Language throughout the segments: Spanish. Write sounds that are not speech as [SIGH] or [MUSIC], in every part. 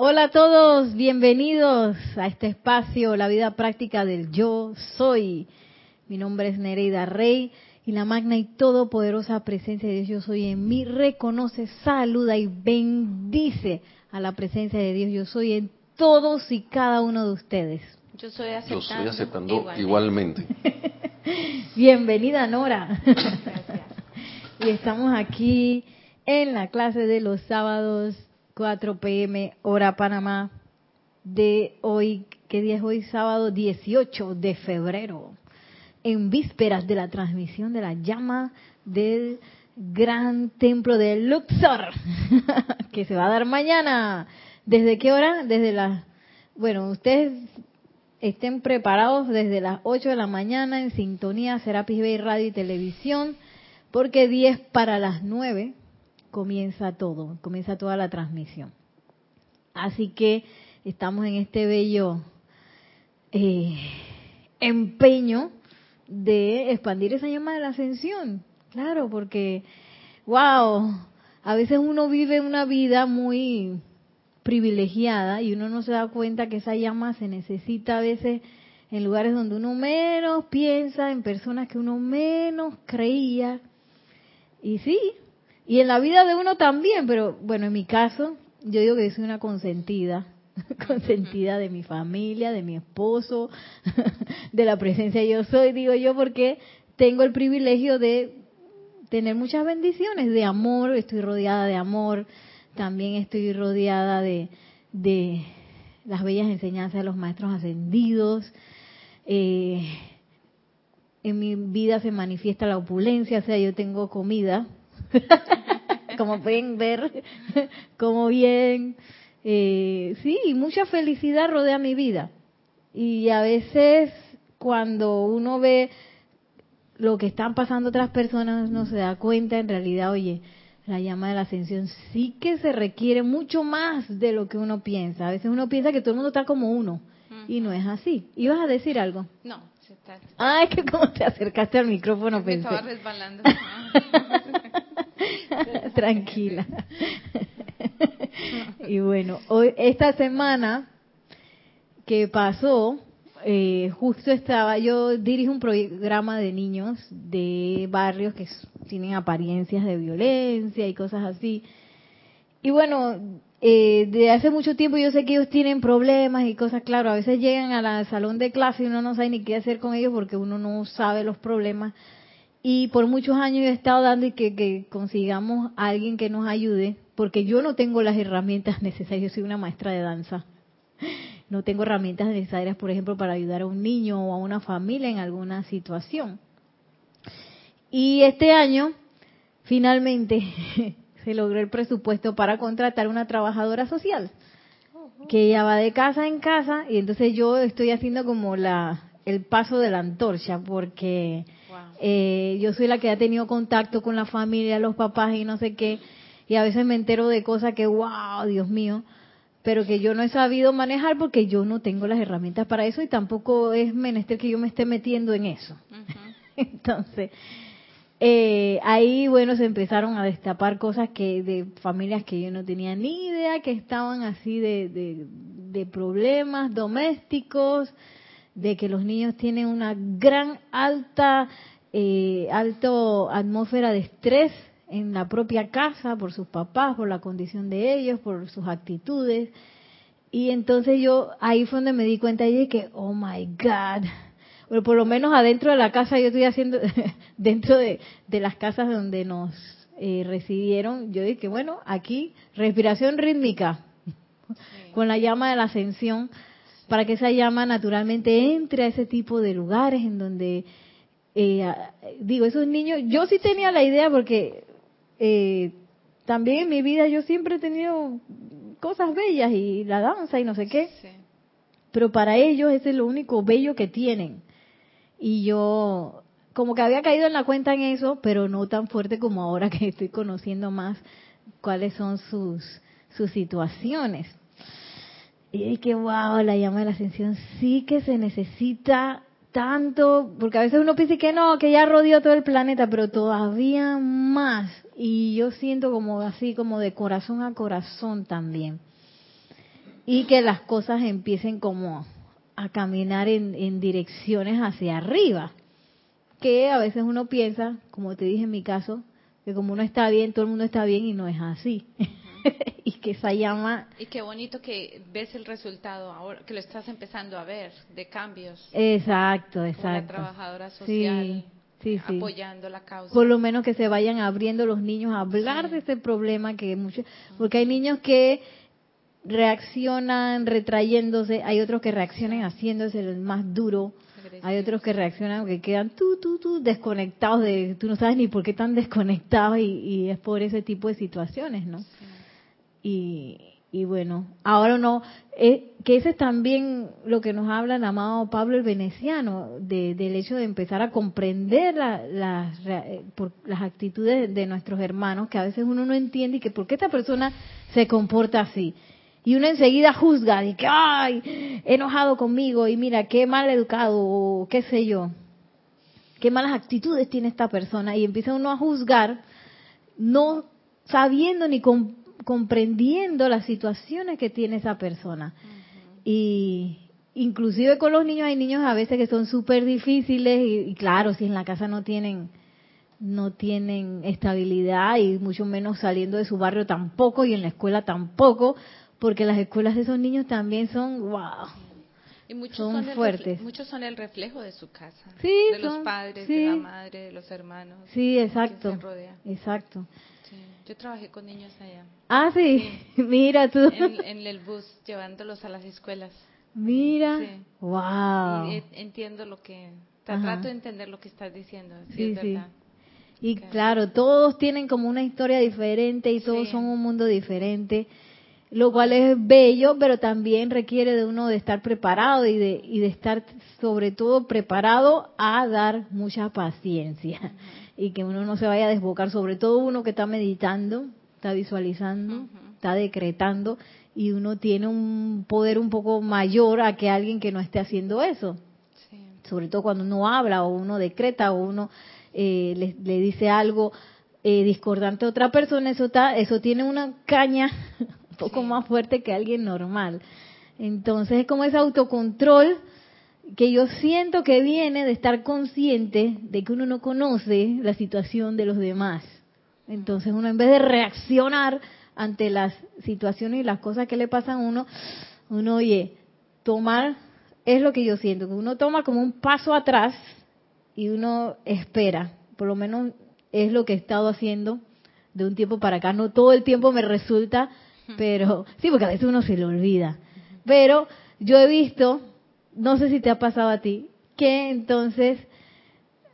Hola a todos, bienvenidos a este espacio, la vida práctica del yo soy. Mi nombre es Nereida Rey y la magna y todopoderosa presencia de Dios yo soy en mí reconoce, saluda y bendice a la presencia de Dios yo soy en todos y cada uno de ustedes. Yo soy aceptando, Yo estoy aceptando igualmente. [LAUGHS] Bienvenida Nora. [LAUGHS] y estamos aquí en la clase de los sábados 4 pm hora Panamá de hoy, ¿qué día es hoy? Sábado 18 de febrero, en vísperas de la transmisión de la llama del gran templo de Luxor, [LAUGHS] que se va a dar mañana. ¿Desde qué hora? Desde las, bueno, ustedes estén preparados desde las 8 de la mañana en sintonía Serapis Bay Radio y Televisión, porque 10 para las 9 comienza todo, comienza toda la transmisión. Así que estamos en este bello eh, empeño de expandir esa llama de la ascensión. Claro, porque, wow, a veces uno vive una vida muy privilegiada y uno no se da cuenta que esa llama se necesita a veces en lugares donde uno menos piensa, en personas que uno menos creía. Y sí, y en la vida de uno también, pero bueno, en mi caso, yo digo que soy una consentida, [LAUGHS] consentida de mi familia, de mi esposo, [LAUGHS] de la presencia yo soy, digo yo, porque tengo el privilegio de tener muchas bendiciones de amor, estoy rodeada de amor, también estoy rodeada de, de las bellas enseñanzas de los maestros ascendidos. Eh, en mi vida se manifiesta la opulencia, o sea, yo tengo comida, [LAUGHS] como pueden ver, como bien, eh, sí, mucha felicidad rodea mi vida. Y a veces cuando uno ve lo que están pasando otras personas, no se da cuenta en realidad, oye, la llama de la ascensión sí que se requiere mucho más de lo que uno piensa. A veces uno piensa que todo el mundo está como uno y no es así. ¿Ibas a decir algo? No, se está. Ah, es [LAUGHS] que como te acercaste al micrófono Me pensé. estaba resbalando. [LAUGHS] [LAUGHS] Tranquila. [LAUGHS] y bueno, hoy esta semana que pasó, eh, justo estaba, yo dirijo un programa de niños de barrios que tienen apariencias de violencia y cosas así. Y bueno, eh, de hace mucho tiempo yo sé que ellos tienen problemas y cosas, claro, a veces llegan a la salón de clase y uno no sabe ni qué hacer con ellos porque uno no sabe los problemas. Y por muchos años he estado dando y que, que consigamos a alguien que nos ayude, porque yo no tengo las herramientas necesarias, yo soy una maestra de danza. [LAUGHS] No tengo herramientas necesarias, por ejemplo, para ayudar a un niño o a una familia en alguna situación. Y este año, finalmente, [LAUGHS] se logró el presupuesto para contratar una trabajadora social que ella va de casa en casa y entonces yo estoy haciendo como la el paso de la antorcha porque. Eh, yo soy la que ha tenido contacto con la familia, los papás y no sé qué, y a veces me entero de cosas que, wow, Dios mío, pero que yo no he sabido manejar porque yo no tengo las herramientas para eso y tampoco es menester que yo me esté metiendo en eso. [LAUGHS] Entonces, eh, ahí, bueno, se empezaron a destapar cosas que de familias que yo no tenía ni idea que estaban así de, de, de problemas domésticos, de que los niños tienen una gran alta, eh, alto atmósfera de estrés en la propia casa por sus papás, por la condición de ellos, por sus actitudes. Y entonces yo ahí fue donde me di cuenta y dije, oh my God, pero por lo menos adentro de la casa yo estoy haciendo, [LAUGHS] dentro de, de las casas donde nos eh, recibieron, yo dije, bueno, aquí respiración rítmica con la llama de la ascensión, para que esa llama naturalmente entre a ese tipo de lugares en donde, eh, digo, esos niños, yo sí tenía la idea porque eh, también en mi vida yo siempre he tenido cosas bellas y la danza y no sé qué, Sí. pero para ellos ese es lo único bello que tienen. Y yo como que había caído en la cuenta en eso, pero no tan fuerte como ahora que estoy conociendo más cuáles son sus, sus situaciones. Y dije, wow, la llama de la ascensión sí que se necesita tanto, porque a veces uno piensa que no, que ya rodeó todo el planeta, pero todavía más. Y yo siento como así, como de corazón a corazón también. y que las cosas empiecen como a caminar en, en direcciones hacia arriba. Que a veces uno piensa, como te dije en mi caso, que como uno está bien, todo el mundo está bien y no es así. [LAUGHS] [LAUGHS] y que esa llama... Y qué bonito que ves el resultado ahora, que lo estás empezando a ver, de cambios. Exacto, exacto. la trabajadora social. Sí, sí. apoyando la causa. Por lo menos que se vayan abriendo los niños a hablar de ese problema que muchos, porque hay niños que reaccionan retrayéndose, hay otros que reaccionan haciéndose el más duro, hay otros que reaccionan que quedan tú, tú, tú, desconectados de, tú no sabes ni por qué están desconectados y, y es por ese tipo de situaciones, ¿no? Y, y bueno, ahora no, eh, que ese es también lo que nos habla el amado Pablo el Veneciano, de, del hecho de empezar a comprender la, eh, las actitudes de nuestros hermanos, que a veces uno no entiende y que por qué esta persona se comporta así. Y uno enseguida juzga, y que, ay, enojado conmigo, y mira, qué mal educado, o qué sé yo, qué malas actitudes tiene esta persona, y empieza uno a juzgar, no sabiendo ni comprendiendo las situaciones que tiene esa persona. Y inclusive con los niños hay niños a veces que son súper difíciles y, claro, si en la casa no tienen no tienen estabilidad y mucho menos saliendo de su barrio tampoco y en la escuela tampoco, porque las escuelas de esos niños también son wow. Y muchos son, fuertes. muchos son el reflejo de su casa, sí, de los padres, de la madre, de los hermanos. Sí, exacto. Exacto. Yo trabajé con niños allá. Ah, sí, [LAUGHS] mira tú. En, el bus, llevándolos a las escuelas. Mira, wow. Y entiendo lo que, trato de entender lo que estás diciendo, sí, es verdad. Y claro, todos tienen como una historia diferente y todos son un mundo diferente, lo cual es bello, pero también requiere de uno de estar preparado y de, y de estar sobre todo preparado a dar mucha paciencia y que uno no se vaya a desbocar, sobre todo uno que está meditando, está visualizando, está decretando y uno tiene un poder un poco mayor a que alguien que no esté haciendo eso. Sobre todo cuando uno habla o uno decreta o uno eh, le, dice algo eh, discordante a otra persona, eso, está, eso tiene una caña [LAUGHS] un poco más fuerte que alguien normal. Entonces es como ese autocontrol que yo siento que viene de estar consciente de que uno no conoce la situación de los demás. Entonces uno en vez de reaccionar ante las situaciones y las cosas que le pasan a uno, uno oye, tomar es lo que yo siento, que uno toma como un paso atrás y uno espera, por lo menos es lo que he estado haciendo de un tiempo para acá, no todo el tiempo me resulta, pero sí, porque a veces uno se le olvida, pero yo he visto no sé si te ha pasado a ti, que entonces,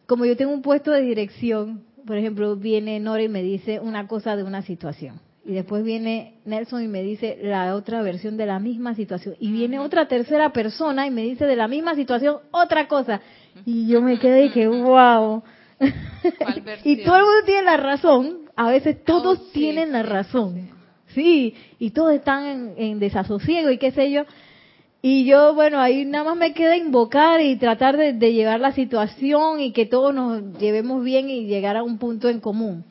como yo tengo un puesto de dirección, por ejemplo, viene Nora y me dice una cosa de una situación. Y después viene Nelson y me dice la otra versión de la misma situación. Y viene otra tercera persona y me dice de la misma situación otra cosa. Y yo me quedé y que, wow. [LAUGHS] y todo el mundo tiene la razón. A veces todos oh, tienen la razón. Sí, y todos están en, en desasosiego y qué sé yo. Y yo, bueno, ahí nada más me queda invocar y tratar de, llevar la situación y que todos nos llevemos bien y llegar a un punto en común.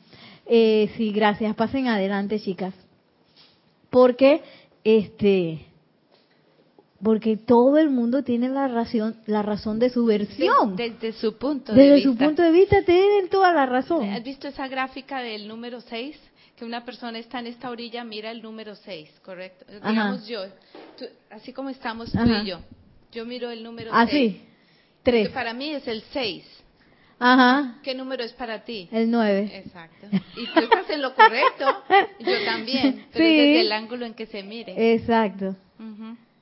Eh, sí, gracias. Pasen adelante, chicas. Porque, este, porque todo el mundo tiene la razón, la razón de su versión. Desde, su punto de vista. Desde su punto de vista tienen toda la razón. ¿Has visto esa gráfica del número 6? que una persona está en esta orilla, mira el número 6, ¿correcto? Digamos yo, así como estamos tú y yo, yo miro el número 6. Así, 3. para mí es el 6. Ajá. ¿Qué número es para ti? El 9. Exacto. Y tú estás en lo correcto, yo también, [LAUGHS] pero sí. desde el ángulo en que se mire. Exacto.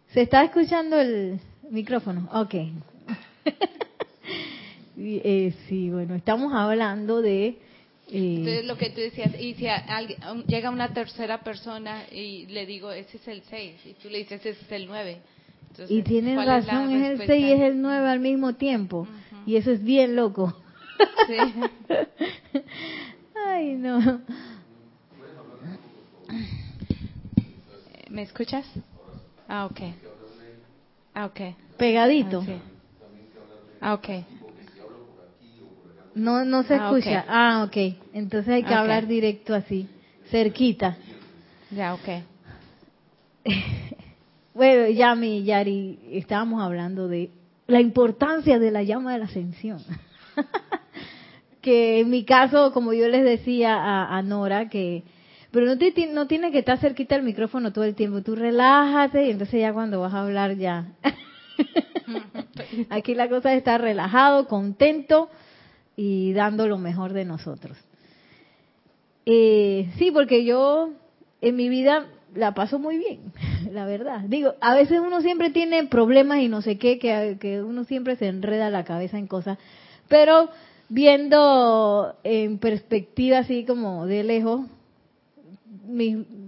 ¿Se está escuchando el micrófono? Ok. [LAUGHS] eh, sí, bueno, estamos hablando de entonces, lo que tú decías, y si alguien, llega una tercera persona y le digo, ese es el 6, y tú le dices, ese es el 9. y tienes razón, es, el 6 y es el 9 al mismo tiempo. Y eso es bien loco. Sí. [LAUGHS] Ay, no. ¿Me escuchas? Ah, ok. Ah, ok. Pegadito. Ah, ok. No, no se ah, escucha. Ah, ok. Entonces hay que hablar directo así, cerquita. Ya, ok. [LAUGHS] bueno, Yami Yari, estábamos hablando de la importancia de la llama de la ascensión. [LAUGHS] que en mi caso, como yo les decía a, Nora, que pero no, te, no tiene que estar cerquita del micrófono todo el tiempo. Tú relájate y entonces ya cuando vas a hablar ya. [LAUGHS] Aquí la cosa es estar relajado, contento y dando lo mejor de nosotros. Eh, sí, porque yo en mi vida la paso muy bien, [LAUGHS] la verdad. Digo, a veces uno siempre tiene problemas y no sé qué, que, que uno siempre se enreda la cabeza en cosas, pero viendo en perspectiva así como de lejos,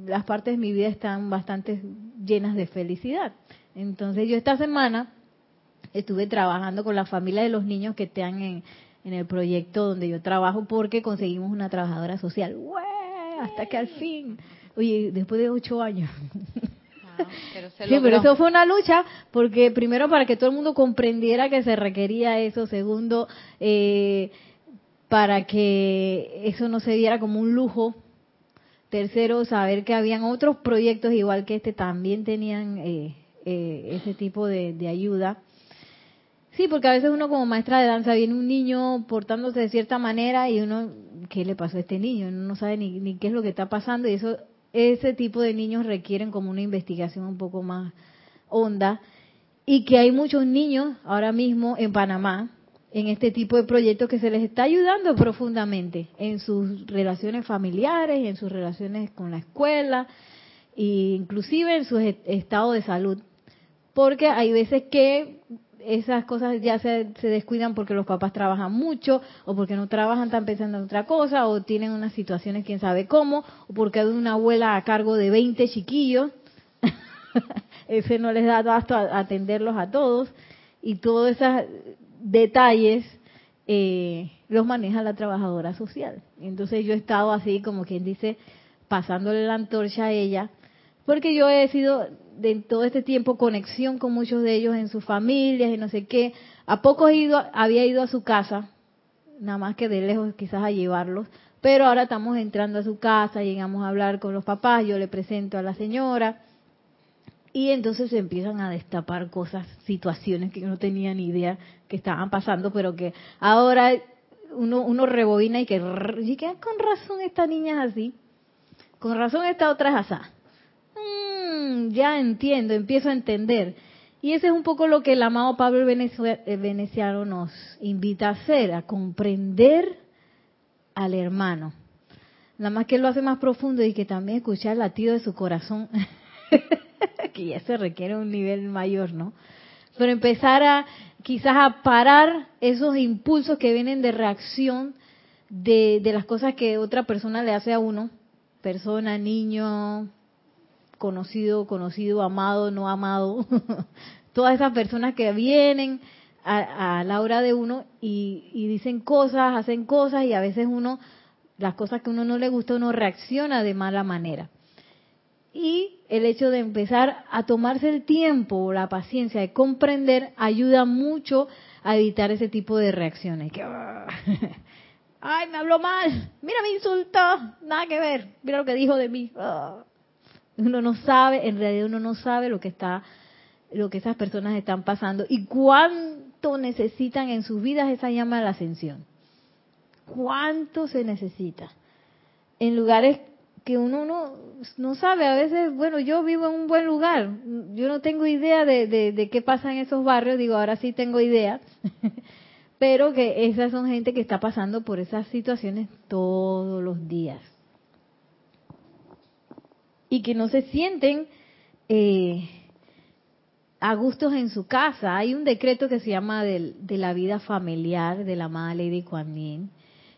las partes de mi vida están bastante llenas de felicidad. Entonces yo esta semana estuve trabajando con la familia de los niños que están en, en el proyecto donde yo trabajo porque conseguimos una trabajadora social. Hasta que al fin, oye, después de ocho años. [LAUGHS] sí, pero eso fue una lucha porque primero para que todo el mundo comprendiera que se requería eso, segundo eh, para que eso no se viera como un lujo, tercero saber que habían otros proyectos igual que este también tenían eh, eh, ese tipo de ayuda Sí, porque a veces uno como maestra de danza viene un niño portándose de cierta manera y uno, ¿qué le pasó a este niño? Uno no sabe ni, ni qué es lo que está pasando y eso, ese tipo de niños requieren como una investigación un poco más honda y que hay muchos niños ahora mismo en Panamá en este tipo de proyectos que se les está ayudando profundamente en sus relaciones familiares, en sus relaciones con la escuela e inclusive en su estado de salud. Porque hay veces que esas cosas ya se, descuidan porque los papás trabajan mucho o porque no trabajan, están pensando en otra cosa o tienen unas situaciones quién sabe cómo o porque hay una abuela a cargo de 20 chiquillos. [LAUGHS] Ese no les da basta atenderlos a todos y todos esos detalles eh, los maneja la trabajadora social. Entonces yo he estado así como quien dice pasándole la antorcha a ella porque yo he sido de todo este tiempo conexión con muchos de ellos en sus familias y no sé qué. A poco he ido, había ido a su casa, nada más que de lejos quizás a llevarlos, pero ahora estamos entrando a su casa, llegamos a hablar con los papás, yo le presento a la señora. Y entonces se empiezan a destapar cosas, situaciones que no tenía ni idea que estaban pasando, pero que ahora uno, uno rebobina y que, y que con razón esta niña es así, con razón esta otra es así Mm, ya entiendo, empiezo a entender. Y ese es un poco lo que el amado Pablo eh, Veneciano nos invita a hacer, a comprender al hermano. Nada más que él lo hace más profundo y que también escuchar el latido de su corazón, [LAUGHS] que ya se requiere un nivel mayor, ¿no? Pero empezar a quizás a parar esos impulsos que vienen de reacción de, de las cosas que otra persona le hace a uno, persona, niño, conocido, conocido, amado, no amado, [LAUGHS] todas esas personas que vienen a, la hora de uno y, dicen cosas, hacen cosas y a veces uno, las cosas que uno no le gusta, uno reacciona de mala manera. Y el hecho de empezar a tomarse el tiempo, la paciencia de comprender, ayuda mucho a evitar ese tipo de reacciones. Que, [LAUGHS] ay, me habló mal, mira, me insultó, nada que ver, mira lo que dijo de mí. Ah. Uno no sabe, en realidad uno no sabe lo que está, lo que esas personas están pasando y cuánto necesitan en sus vidas esa llama de la ascensión. ¿Cuánto se necesita? En lugares que uno no, no sabe, a veces, bueno, yo vivo en un buen lugar, yo no tengo idea de, de qué pasa en esos barrios, digo, ahora sí tengo idea, [LAUGHS] pero que esas son gente que está pasando por esas situaciones todos los días y que no se sienten eh, a gustos en su casa. Hay un decreto que se llama de, la vida familiar de la amada Lady Kuan Yin,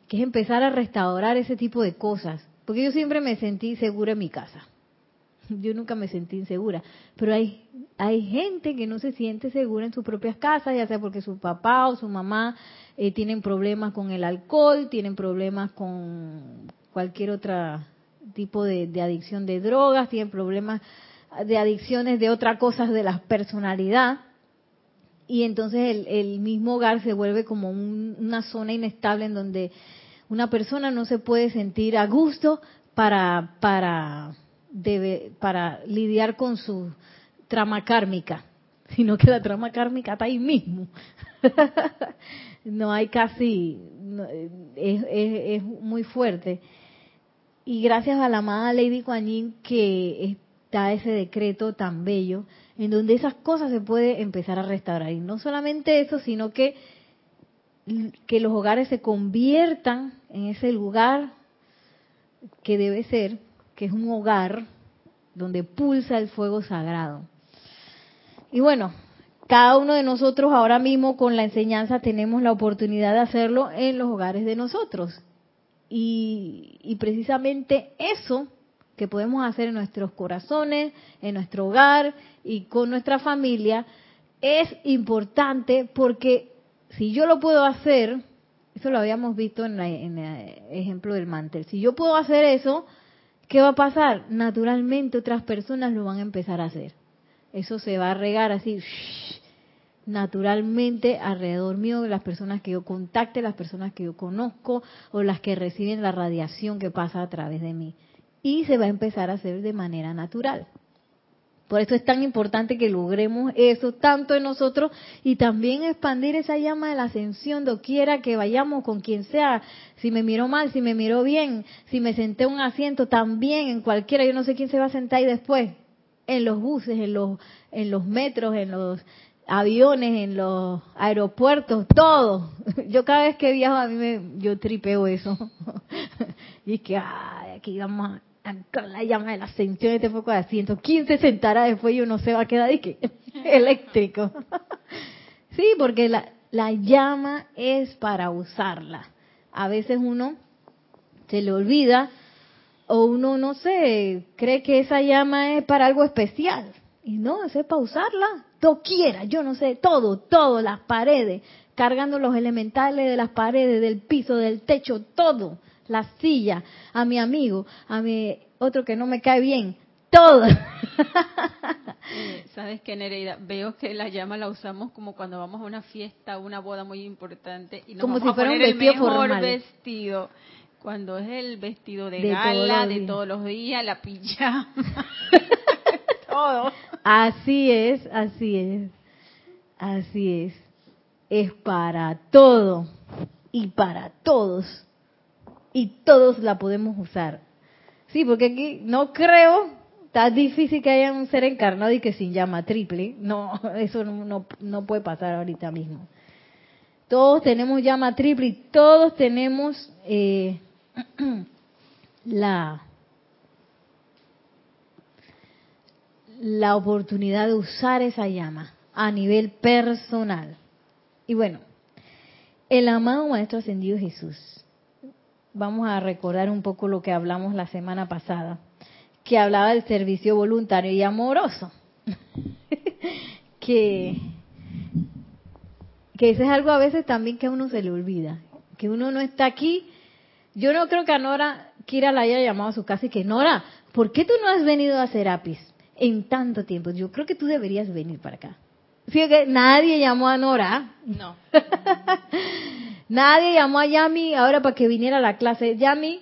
que es empezar a restaurar ese tipo de cosas. Porque yo siempre me sentí segura en mi casa. [LAUGHS] Yo nunca me sentí insegura. Pero hay, hay gente que no se siente segura en sus propias casas, ya sea porque su papá o su mamá eh, tienen problemas con el alcohol, tienen problemas con cualquier otra tipo de, adicción de drogas, tienen problemas de adicciones de otras cosas de la personalidad. Y entonces el, mismo hogar se vuelve como una zona inestable en donde una persona no se puede sentir a gusto para, para, debe, para lidiar con, su, trama kármica, [LAUGHS] sino que la trama kármica está ahí mismo. [LAUGHS] no hay casi, es, es, muy fuerte. Y gracias a la amada Lady Kuan que está ese decreto tan bello, en donde esas cosas se puede empezar a restaurar. Y no solamente eso, sino que, que los hogares se conviertan en ese lugar que debe ser, que es un hogar donde pulsa el fuego sagrado. Y bueno, cada uno de nosotros ahora mismo con la enseñanza tenemos la oportunidad de hacerlo en los hogares de nosotros. Y, y, precisamente eso que podemos hacer en nuestros corazones, en nuestro hogar y con nuestra familia es importante porque si yo lo puedo hacer, eso lo habíamos visto en, en el ejemplo del mantel, si yo puedo hacer eso, ¿qué va a pasar? Naturalmente otras personas lo van a empezar a hacer. Eso se va a regar así naturalmente alrededor mío las personas que yo contacte, las personas que yo conozco o las que reciben la radiación que pasa a través de mí. Y se va a empezar a hacer de manera natural. Por eso es tan importante que logremos eso tanto en nosotros y también expandir esa llama de la ascensión doquiera que vayamos con quien sea. Si me miró mal, si me miró bien, si me senté en un asiento también, en cualquiera, yo no sé quién se va a sentar ahí después. En los buses, en los, en los metros, en los aviones, en los aeropuertos, todo. [LAUGHS] Yo cada vez que viajo a mí me, yo tripeo eso. [LAUGHS] y es que, ay, aquí vamos a, con la llama de la ascensión este poco de asiento. ¿Quién se sentará después y uno se va a quedar y que [LAUGHS] eléctrico? sí, porque la, la llama es para usarla. A veces uno se le olvida o uno, no sé, cree que esa llama es para algo especial. Y no, es para usarla quiera, yo no sé, todo, todo, las paredes, cargando los elementales de las paredes, del piso, del techo, todo, la silla, a mi amigo, a mi otro que no me cae bien, todo. [LAUGHS] ¿Sabes qué, Nereida? Veo que la llama la usamos como cuando vamos a una fiesta, una boda muy importante y nos como si fuera un vestido el mejor vestido. Cuando es el vestido de, gala de todos los días, la pijama. [LAUGHS] [LAUGHS] Así es, así es, así es. Es para todo y para todos. Y todos la podemos usar. Sí, porque aquí no creo, está difícil que haya un ser encarnado y que sin llama triple. No, [LAUGHS] eso no, no puede pasar ahorita mismo. Todos tenemos llama triple y todos tenemos eh, [CLEARS THROAT] la la oportunidad de usar esa llama a nivel personal. Y bueno, el amado Maestro Ascendido Jesús, vamos a recordar un poco lo que hablamos la semana pasada, que hablaba del servicio voluntario y amoroso, [LAUGHS] que, que eso es algo a veces también que a uno se le olvida, que uno no está aquí. Yo no creo que a Nora Kira la haya llamado a su casa y que Nora, ¿por qué tú no has venido a Serapis? En tanto tiempo. Yo creo que tú deberías venir para acá. Sí, que nadie llamó a Nora. No. [LAUGHS] nadie llamó a Yami ahora para que viniera a la clase. Yami,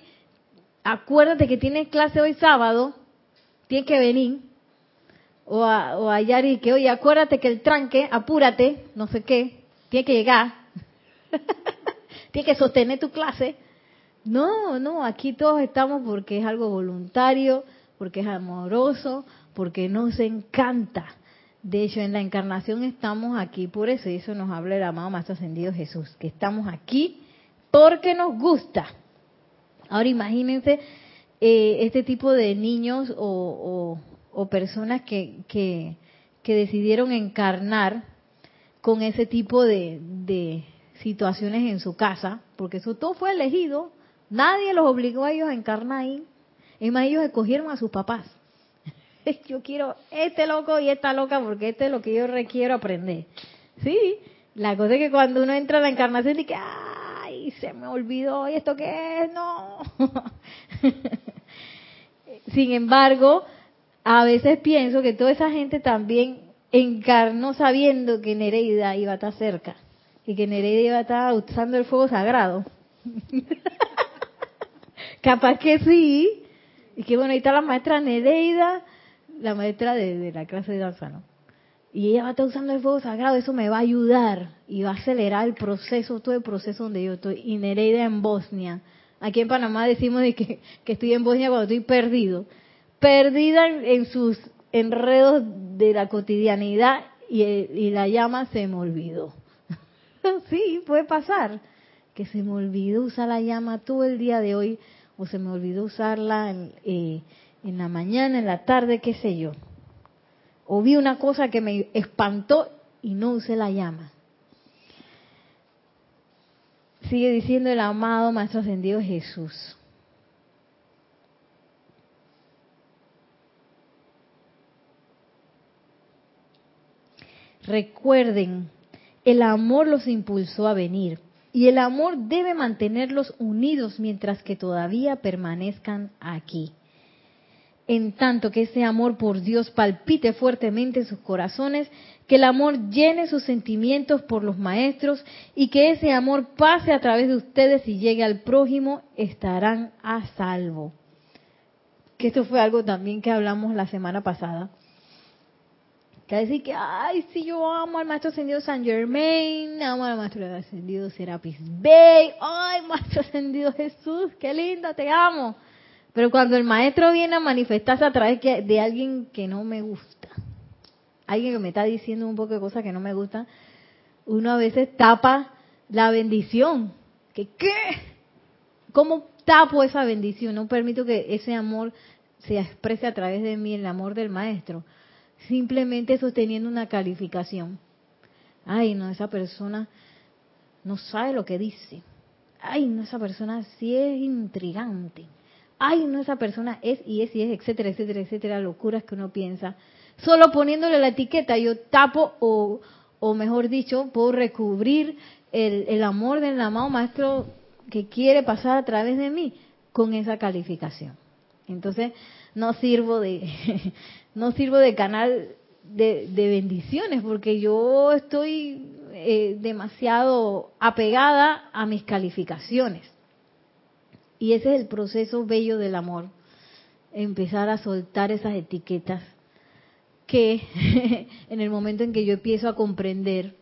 acuérdate que tienes clase hoy sábado, tienes que venir. O a, o a Yari que, oye, acuérdate que el tranque, apúrate, no sé qué, tiene que llegar. [LAUGHS] tiene que sostener tu clase. No, no, aquí todos estamos porque es algo voluntario, porque es amoroso, porque nos encanta. De hecho, en la encarnación estamos aquí por eso, y eso nos habla el amado más ascendido Jesús, que estamos aquí porque nos gusta. Ahora imagínense eh, este tipo de niños o, personas que, que, decidieron encarnar con ese tipo de, de situaciones en su casa, porque eso todo fue elegido, nadie los obligó a ellos a encarnar ahí, es más, ellos escogieron a sus papás. [LAUGHS] yo quiero este loco y esta loca porque este es lo que yo requiero aprender. Sí, la cosa es que cuando uno entra a la encarnación dice, ay, se me olvidó, ¿y esto qué es? No. [LAUGHS] Sin embargo, a veces pienso que toda esa gente también encarnó sabiendo que Nereida iba a estar cerca y que Nereida iba a estar usando el fuego sagrado. [LAUGHS] Capaz que sí. Y que bueno, ahí está la maestra Nereida la maestra de, la clase de danza, ¿no? Y ella va a estar usando el fuego sagrado, eso me va a ayudar y va a acelerar el proceso, todo el proceso donde yo estoy. Y Nereida en Bosnia. Aquí en Panamá decimos de que, estoy en Bosnia cuando estoy perdido. Perdida en, sus enredos de la cotidianidad y, la llama se me olvidó. [LAUGHS] sí, puede pasar. Que se me olvidó usar la llama todo el día de hoy o se me olvidó usarla eh, en la mañana, en la tarde, qué sé yo. O vi una cosa que me espantó y no usé la llama. Sigue diciendo el amado Maestro Ascendido Jesús. Recuerden, el amor los impulsó a venir y el amor debe mantenerlos unidos mientras que todavía permanezcan aquí. En tanto que ese amor por Dios palpite fuertemente en sus corazones, que el amor llene sus sentimientos por los maestros y que ese amor pase a través de ustedes y llegue al prójimo, estarán a salvo. Que esto fue algo también que hablamos la semana pasada que decir que, ay, si yo amo al maestro ascendido San Germain, amo al maestro ascendido Serapis Bey, ay, maestro ascendido Jesús, qué lindo, te amo. Pero cuando el maestro viene a manifestarse a través de alguien que no me gusta, alguien que me está diciendo un poco de cosas que no me gustan, uno a veces tapa la bendición. ¿Qué qué? ¿Cómo tapo esa bendición? No permito que ese amor se exprese a través de mí, el amor del maestro simplemente sosteniendo una calificación. Ay, no, esa persona no sabe lo que dice. Ay, no, esa persona sí es intrigante. Ay, no, esa persona es y es y es, etcétera, etcétera, etcétera, locuras que uno piensa. Solo poniéndole la etiqueta yo tapo o, o mejor dicho, puedo recubrir el, el amor del amado maestro que quiere pasar a través de mí con esa calificación. Entonces, no sirvo de, [LAUGHS] no sirvo de canal de, bendiciones porque yo estoy eh, demasiado apegada a mis calificaciones. Y ese es el proceso bello del amor, empezar a soltar esas etiquetas que [LAUGHS] en el momento en que yo empiezo a comprender,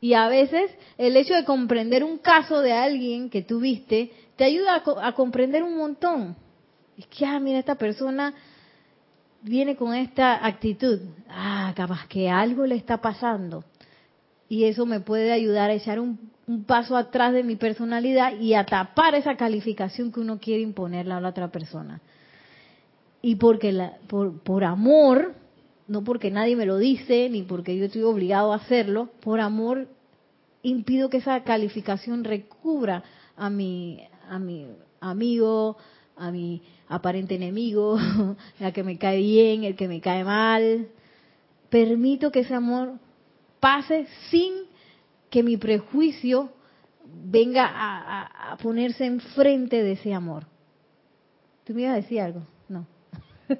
y a veces el hecho de comprender un caso de alguien que tuviste te ayuda a, a comprender un montón. Es que, ah, mira, esta persona viene con esta actitud, ah, capaz que algo le está pasando. Y eso me puede ayudar a echar un, paso atrás de mi personalidad y a tapar esa calificación que uno quiere imponerle a la otra persona. Y porque la, por, por amor, no porque nadie me lo dice, ni porque yo estoy obligado a hacerlo, por amor impido que esa calificación recubra a mi, a mi amigo, a mi aparente enemigo, [LAUGHS] la que me cae bien, el que me cae mal. Permito que ese amor pase sin que mi prejuicio venga a, ponerse enfrente de ese amor. ¿Tú me ibas a decir algo? No. [LAUGHS]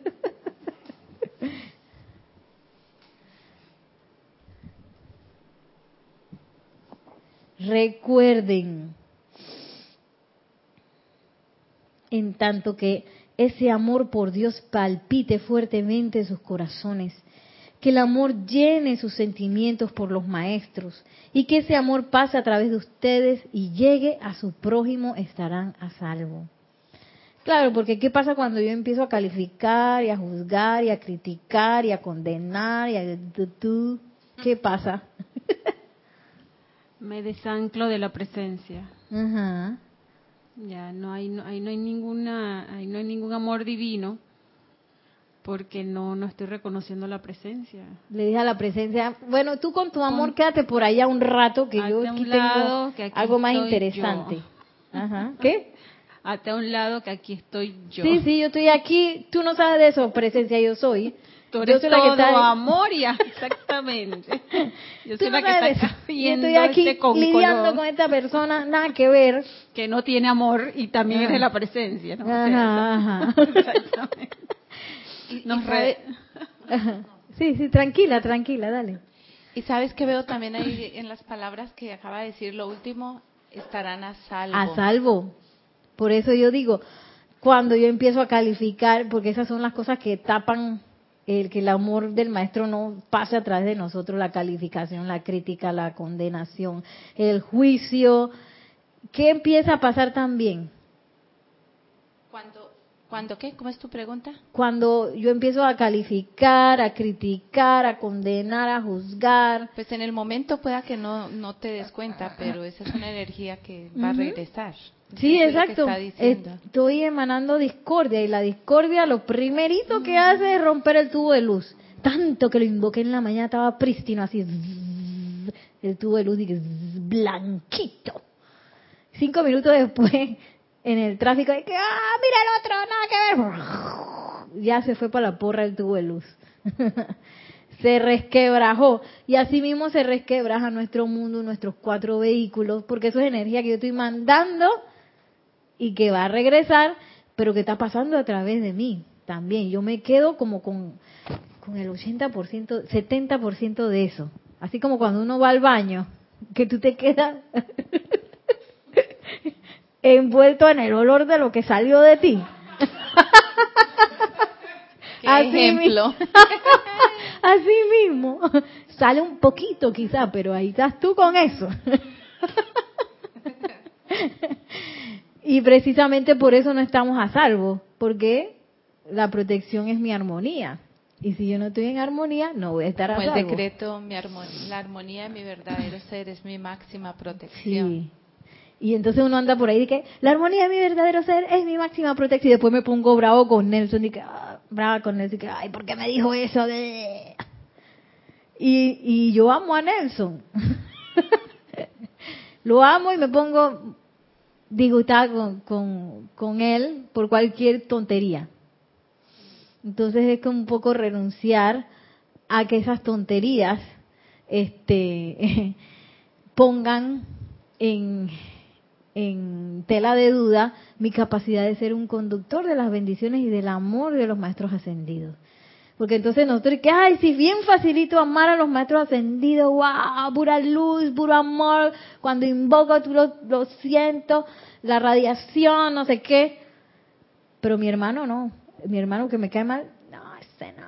Recuerden, en tanto que ese amor por Dios palpite fuertemente en sus corazones, que el amor llene sus sentimientos por los maestros y que ese amor pase a través de ustedes y llegue a su prójimo, estarán a salvo. Claro, porque ¿qué pasa cuando yo empiezo a calificar y a juzgar y a criticar y a condenar y a... ¿Qué pasa? [LAUGHS] Me desanclo de la presencia. Ajá. Ya no hay, no, ahí no hay ninguna, ahí no hay ningún amor divino porque no, no estoy reconociendo la presencia. Le dije a la presencia, bueno, tú con tu amor quédate por allá un rato que yo aquí tengo algo más interesante. Ajá. [LAUGHS] ¿Qué? Hasta un lado que aquí estoy yo. Sí, sí, yo estoy aquí. Tú no sabes de eso, presencia, yo soy. Tú eres yo todo amor y exactamente. Yo soy la que está viendo estoy aquí este lidiando con esta persona, nada que ver. Que no tiene amor y también es de la presencia, ¿no? Ajá, [LAUGHS] Exactamente. Nos [LAUGHS] Sí, sí, tranquila, tranquila, dale. Y sabes que veo también ahí en las palabras que acaba de decir lo último, estarán a salvo. A salvo. Por eso yo digo, cuando yo empiezo a calificar, porque esas son las cosas que tapan el que el amor del maestro no pase a través de nosotros la calificación, la crítica, la condenación, el juicio. ¿Qué empieza a pasar también? Cuando, ¿Cuándo qué? ¿Cómo es tu pregunta? Cuando yo empiezo a calificar, a criticar, a condenar, a juzgar. Pues en el momento pueda que no, no te des cuenta, pero esa es una energía que va a regresar. Sí, exacto. Estoy emanando discordia y la discordia lo primerito que hace es romper el tubo de luz. Tanto que lo invoqué en la mañana estaba prístino así. el tubo de luz y blanquito. Cinco minutos después en el tráfico y que ah mira el otro nada que ver. [LAUGHS] Ya se fue para la porra el tubo de luz. [LAUGHS] se resquebrajó. Y así mismo se resquebraja nuestro mundo, nuestros cuatro vehículos, porque eso es energía que yo estoy mandando y que va a regresar, pero que está pasando a través de mí también. Yo me quedo como con, con el 80%, 70% de eso. Así como cuando uno va al baño, que tú te quedas [LAUGHS] envuelto en el olor de lo que salió de ti. [LAUGHS] Así ejemplo. [LAUGHS] Así mismo. Sale un poquito quizá, pero ahí estás tú con eso. [LAUGHS] Y precisamente por eso no estamos a salvo, porque la protección es mi armonía. Y si yo no estoy en armonía, no voy a estar a salvo. el decreto, mi la armonía de mi verdadero ser es mi máxima protección. Sí. Y entonces uno anda por ahí y que la armonía de mi verdadero ser es mi máxima protección. Y después me pongo bravo con Nelson y que, ah, brava con Nelson y que, ay, ¿por qué me dijo eso? De... Y, y yo amo a Nelson. [LAUGHS] Lo amo y me pongo disgustada con, con, con él por cualquier tontería. Entonces es como un poco renunciar a que esas tonterías este, [LAUGHS] pongan en, en tela de duda mi capacidad de ser un conductor de las bendiciones y del amor de los maestros ascendidos. Porque entonces nosotros, que, ay, si bien facilito amar a los maestros ascendidos, wow, pura luz, puro amor, cuando invoco tú lo, siento, la radiación, no sé qué. Pero mi hermano no, mi hermano que me cae mal, no, ese no.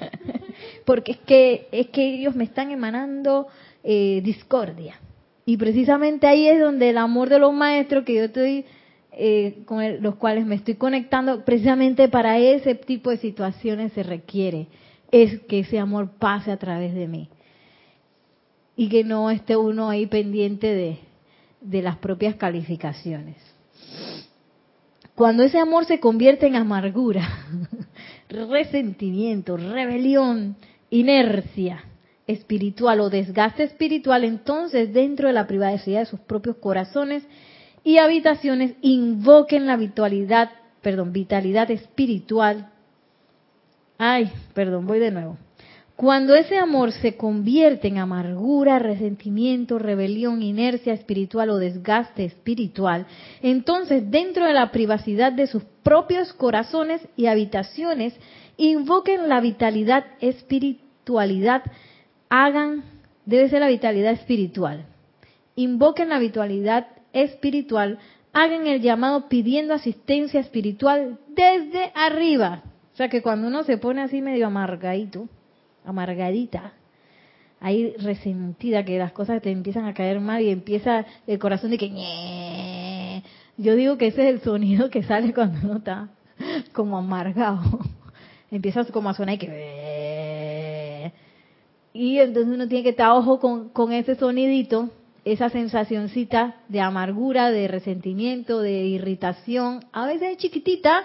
[LAUGHS] Porque es que, es que ellos me están emanando eh, discordia. Y precisamente ahí es donde el amor de los maestros que yo estoy eh, con los cuales me estoy conectando, precisamente para ese tipo de situaciones se requiere, es que ese amor pase a través de mí. Y que no esté uno ahí pendiente de, de las propias calificaciones. Cuando ese amor se convierte en amargura, [LAUGHS] resentimiento, rebelión, inercia espiritual o desgaste espiritual, entonces dentro de la privacidad de sus propios corazones y habitaciones invoquen la vitalidad, perdón, vitalidad espiritual. Ay, perdón, voy de nuevo. Cuando ese amor se convierte en amargura, resentimiento, rebelión, inercia espiritual o desgaste espiritual, entonces dentro de la privacidad de sus propios corazones y habitaciones, invoquen la vitalidad espiritualidad, hagan, debe ser la vitalidad espiritual, invoquen la vitalidad espiritual, hagan el llamado pidiendo asistencia espiritual desde arriba. O sea que cuando uno se pone así medio amargadito, amargadita, ahí resentida, que las cosas te empiezan a caer mal y empieza el corazón de que yo digo que ese es el sonido que sale cuando uno está como amargado. [LAUGHS] Empieza como a sonar y que y entonces uno tiene que estar ojo con, ese sonidito esa sensacioncita de amargura, de resentimiento, de irritación, a veces es chiquitita,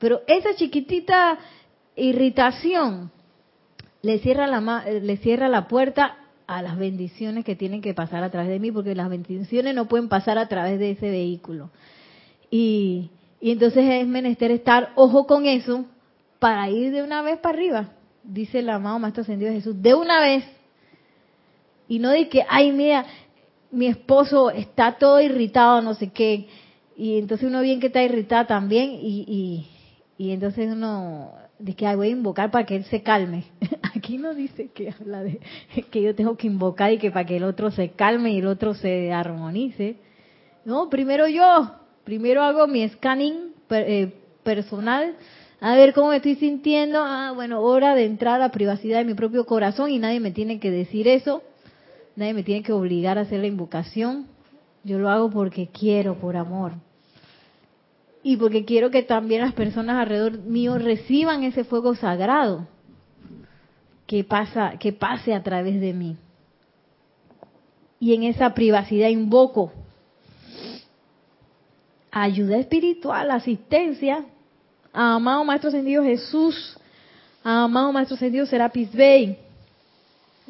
pero esa chiquitita irritación le cierra la, le cierra la puerta a las bendiciones que tienen que pasar a través de mí, porque las bendiciones no pueden pasar a través de ese vehículo. Y, y entonces es menester estar ojo con eso para ir de una vez para arriba, dice el amado Maestro Ascendido Jesús, de una vez. Y no de que, ay, mira, mi esposo está todo irritado, no sé qué, y entonces uno bien que está irritada también, y, y, entonces uno dice que voy a invocar para que él se calme. [LAUGHS] Aquí no dice que habla de [LAUGHS] que yo tengo que invocar y que para que el otro se calme y el otro se armonice. No, primero yo, primero hago mi scanning eh, personal A ver cómo me estoy sintiendo. Ah, bueno, hora de entrar a la privacidad de mi propio corazón y nadie me tiene que decir eso. Nadie me tiene que obligar a hacer la invocación. Yo lo hago porque quiero, por amor. Y porque quiero que también las personas alrededor mío reciban ese fuego sagrado que pasa, que pase a través de mí. Y en esa privacidad invoco ayuda espiritual, asistencia, amado Maestro Ascendido Jesús, amado Maestro Ascendido Serapis Bey,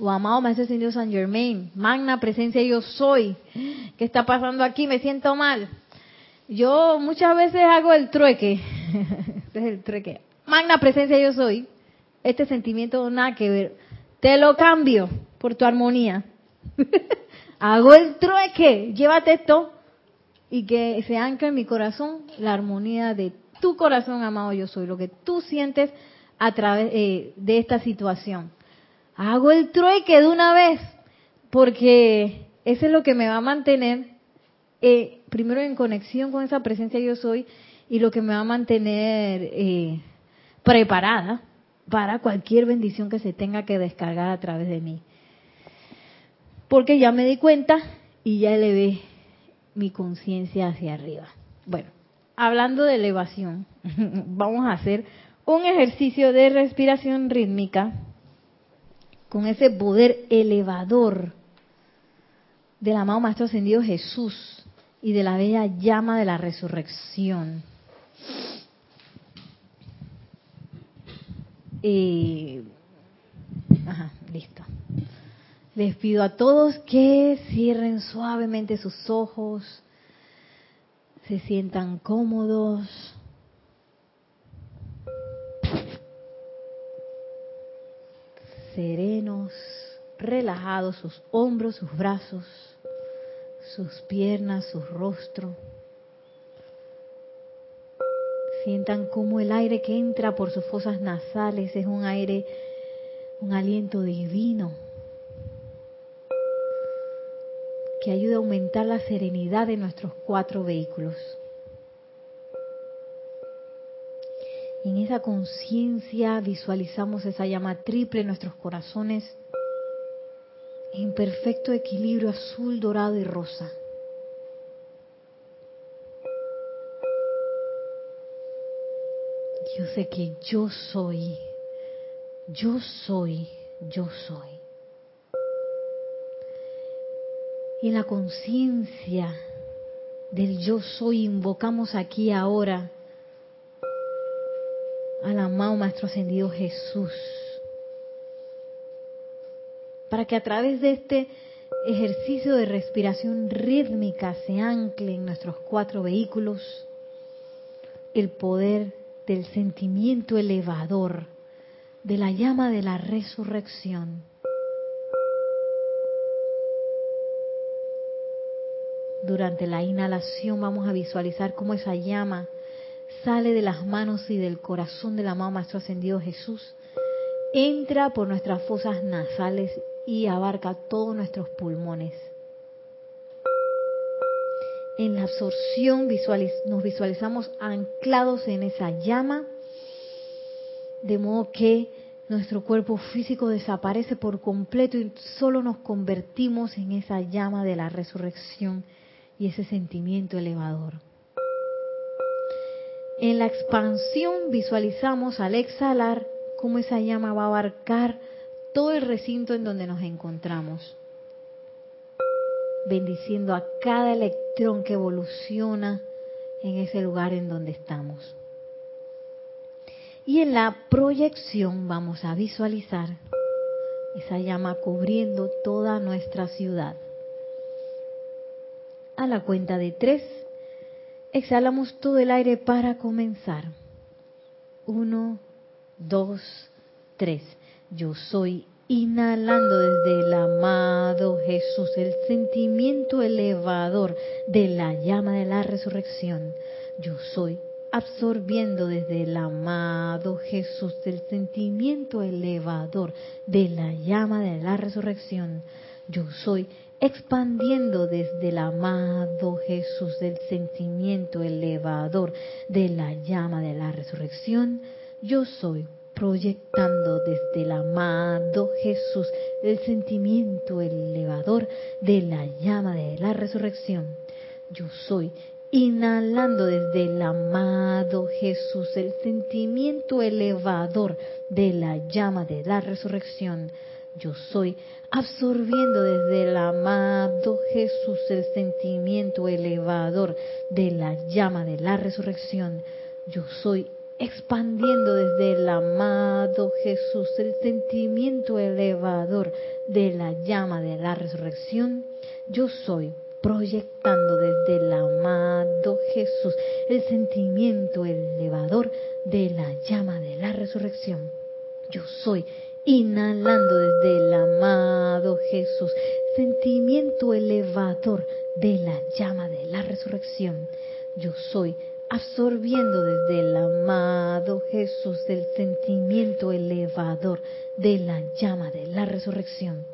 o amado Maestro Ascendido San Germain, magna presencia yo soy. ¿Qué está pasando aquí? Me siento mal. Yo muchas veces hago el trueque. este [LAUGHS] es el trueque. Magna presencia yo soy. Este sentimiento nada que ver. Te lo cambio por tu armonía. [LAUGHS] hago el trueque. Llévate esto y que se ancla en mi corazón la armonía de tu corazón, amado yo soy, lo que tú sientes a través eh, de esta situación. Hago el trueque de una vez, porque eso es lo que me va a mantener eh, primero en conexión con esa presencia yo soy y lo que me va a mantener eh, preparada para cualquier bendición que se tenga que descargar a través de mí. Porque ya me di cuenta y ya elevé mi conciencia hacia arriba. Bueno, hablando de elevación, [LAUGHS] vamos a hacer un ejercicio de respiración rítmica con ese poder elevador del amado Maestro Ascendido Jesús y de la bella llama de la resurrección. Eh, ajá, listo. Les pido a todos que cierren suavemente sus ojos, se sientan cómodos. serenos, relajados sus hombros, sus brazos, sus piernas, su rostro. Sientan como el aire que entra por sus fosas nasales es un aire, un aliento divino que ayuda a aumentar la serenidad de nuestros cuatro vehículos. En esa conciencia visualizamos esa llama triple en nuestros corazones en perfecto equilibrio azul, dorado y rosa. Yo sé que yo soy, yo soy, yo soy. Y en la conciencia del yo soy invocamos aquí ahora al amado Maestro Ascendido Jesús. Para que a través de este ejercicio de respiración rítmica se ancle en nuestros cuatro vehículos el poder del sentimiento elevador de la llama de la resurrección Durante la inhalación vamos a visualizar cómo esa llama sale de las manos y del corazón del amado Maestro Ascendido Jesús, entra por nuestras fosas nasales y abarca todos nuestros pulmones. En la absorción nos visualizamos anclados en esa llama, de modo que nuestro cuerpo físico desaparece por completo y solo nos convertimos en esa llama de la resurrección y ese sentimiento elevador. En la expansión visualizamos al exhalar cómo esa llama va a abarcar todo el recinto en donde nos encontramos, bendiciendo a cada electrón que evoluciona en ese lugar en donde estamos. Y en la proyección vamos a visualizar esa llama cubriendo toda nuestra ciudad a la cuenta de tres, exhalamos todo el aire para comenzar. Uno, dos, tres. Yo soy inhalando desde el amado Jesús el sentimiento elevador de la llama de la resurrección. Yo soy absorbiendo desde el amado Jesús el sentimiento elevador de la llama de la resurrección. Yo soy expandiendo desde el amado Jesús del sentimiento elevador de la llama de la resurrección, yo soy proyectando desde el amado Jesús el sentimiento elevador de la llama de la resurrección. Yo soy inhalando desde el amado Jesús el sentimiento elevador de la llama de la resurrección. Yo soy absorbiendo desde el amado Jesús el sentimiento elevador de la llama de la resurrección. Yo soy expandiendo desde el amado Jesús el sentimiento elevador de la llama de la resurrección, yo soy proyectando desde el amado Jesús el sentimiento elevador de la llama de la resurrección. Yo soy inhalando desde el amado Jesús sentimiento elevador de la llama de la resurrección. Yo soy absorbiendo desde el amado Jesús el sentimiento elevador de la llama de la resurrección.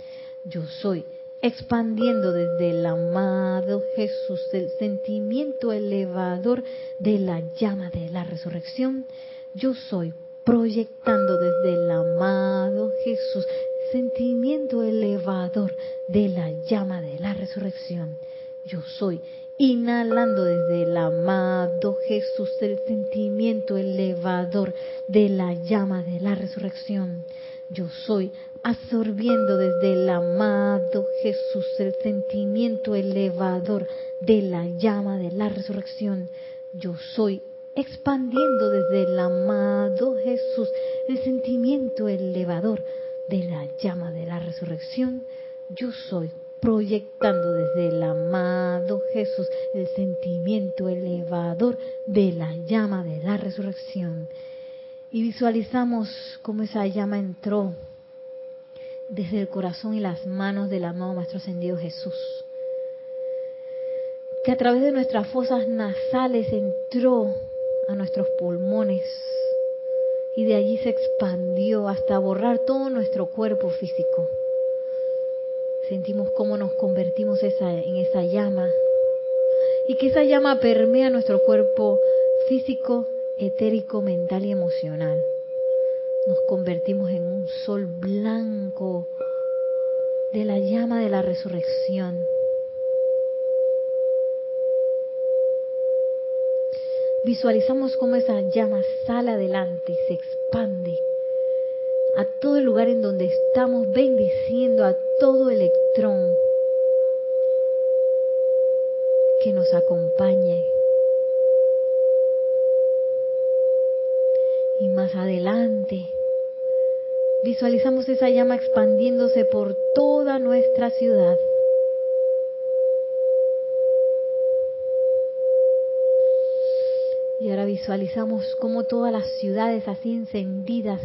Yo soy expandiendo desde el amado Jesús el sentimiento elevador de la llama de la resurrección. Yo soy proyectando desde el amado Jesús sentimiento elevador de la llama de la resurrección. Yo soy inhalando desde el amado Jesús el sentimiento elevador de la llama de la resurrección. Yo soy absorbiendo desde el amado Jesús el sentimiento elevador de la llama de la resurrección. Yo soy expandiendo desde el amado Jesús el sentimiento elevador de la llama de la resurrección. Yo soy proyectando desde el amado Jesús el sentimiento elevador de la llama de la resurrección. Y visualizamos cómo esa llama entró desde el corazón y las manos del amado Maestro Ascendido Jesús. Que a través de nuestras fosas nasales entró a nuestros pulmones y de allí se expandió hasta borrar todo nuestro cuerpo físico sentimos cómo nos convertimos en esa llama y que esa llama permea nuestro cuerpo físico, etérico, mental y emocional. Nos convertimos en un sol blanco de la llama de la resurrección. Visualizamos cómo esa llama sale adelante y se expande a todo el lugar en donde estamos bendiciendo a todo electrón que nos acompañe. Y más adelante, visualizamos esa llama expandiéndose por toda nuestra ciudad. Y ahora visualizamos como todas las ciudades así encendidas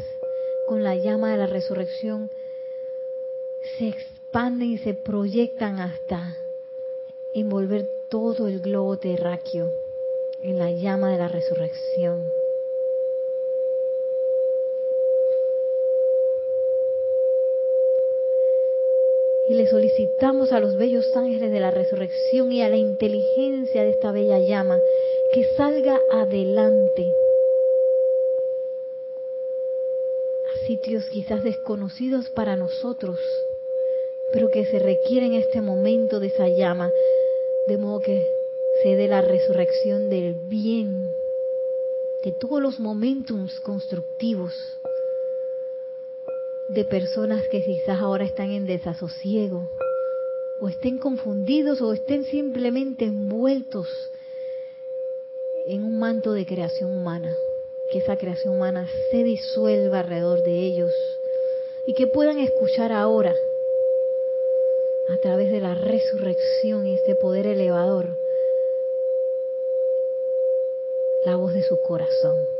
con la llama de la resurrección se expanden y se proyectan hasta envolver todo el globo terráqueo en la llama de la resurrección. Y le solicitamos a los bellos ángeles de la resurrección y a la inteligencia de esta bella llama que salga adelante. Sitios quizás desconocidos para nosotros, pero que se requiere en este momento de esa llama, de modo que se dé la resurrección del bien, de todos los momentos constructivos, de personas que quizás ahora están en desasosiego, o estén confundidos, o estén simplemente envueltos en un manto de creación humana que esa creación humana se disuelva alrededor de ellos y que puedan escuchar ahora a través de la resurrección y este poder elevador la voz de su corazón.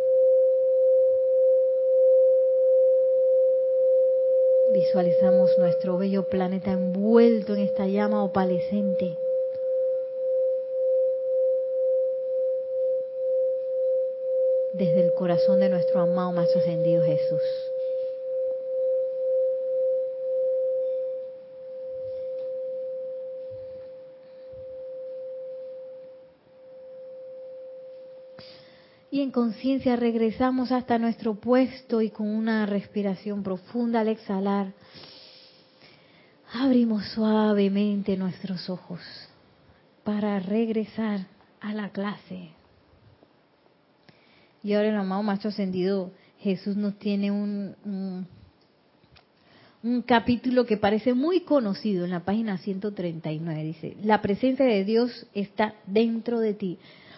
Visualizamos nuestro bello planeta envuelto en esta llama opalescente desde el corazón de nuestro amado más ascendido Jesús. Y en conciencia regresamos hasta nuestro puesto y con una respiración profunda al exhalar, abrimos suavemente nuestros ojos para regresar a la clase. Y ahora el amado Maestro Ascendido Jesús nos tiene un, un, capítulo que parece muy conocido en la página 139. Dice, la presencia de Dios está dentro de ti.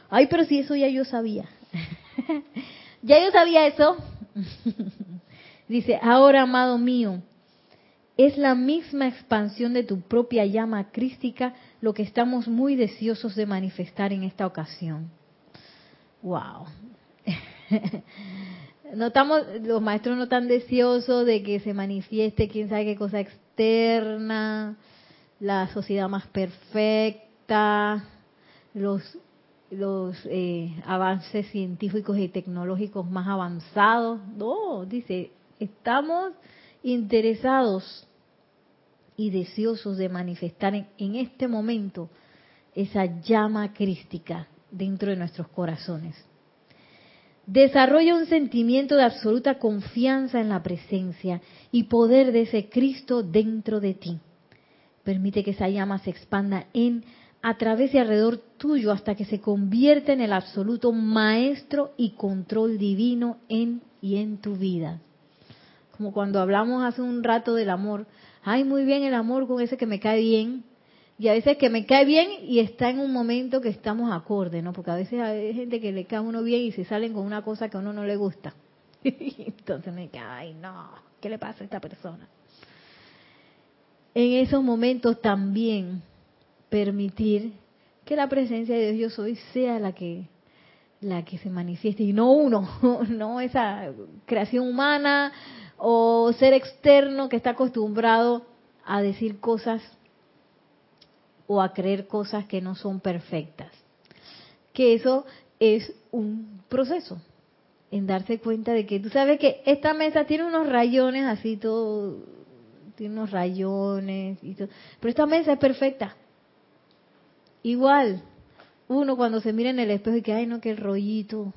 Ay, pero si eso ya yo sabía. [LAUGHS] ya yo sabía eso. [LAUGHS] Dice, ahora, amado mío, es la misma expansión de tu propia llama crística lo que estamos muy deseosos de manifestar en esta ocasión. Wow. [LAUGHS] no estamos, los maestros no están deseosos de que se manifieste quién sabe qué cosa externa, la sociedad más perfecta, los los eh, avances científicos y tecnológicos más avanzados. No, dice, estamos interesados y deseosos de manifestar en, este momento esa llama crística dentro de nuestros corazones. Desarrolla un sentimiento de absoluta confianza en la presencia y poder de ese Cristo dentro de ti. Permite que esa llama se expanda en, a través y alrededor tuyo hasta que se convierta en el absoluto maestro y control divino en y en tu vida. Como cuando hablamos hace un rato del amor. Ay, muy bien el amor con ese que me cae bien, y a veces que me cae bien y está en un momento que estamos acorde, ¿no? Porque a veces hay gente que le cae a uno bien y se salen con una cosa que a uno no le gusta. [LAUGHS] Entonces me cae, ay no, ¿qué le pasa a esta persona? En esos momentos también permitir que la presencia de Dios yo soy sea la que la que se manifieste y no uno, [LAUGHS] no esa creación humana o ser externo que está acostumbrado a decir cosas o a creer cosas que no son perfectas. Que eso es un proceso en darse cuenta de que tú sabes que esta mesa tiene unos rayones así todo tiene unos rayones y todo, pero esta mesa es perfecta. Igual, uno cuando se mira en el espejo y que ay no que el rollito,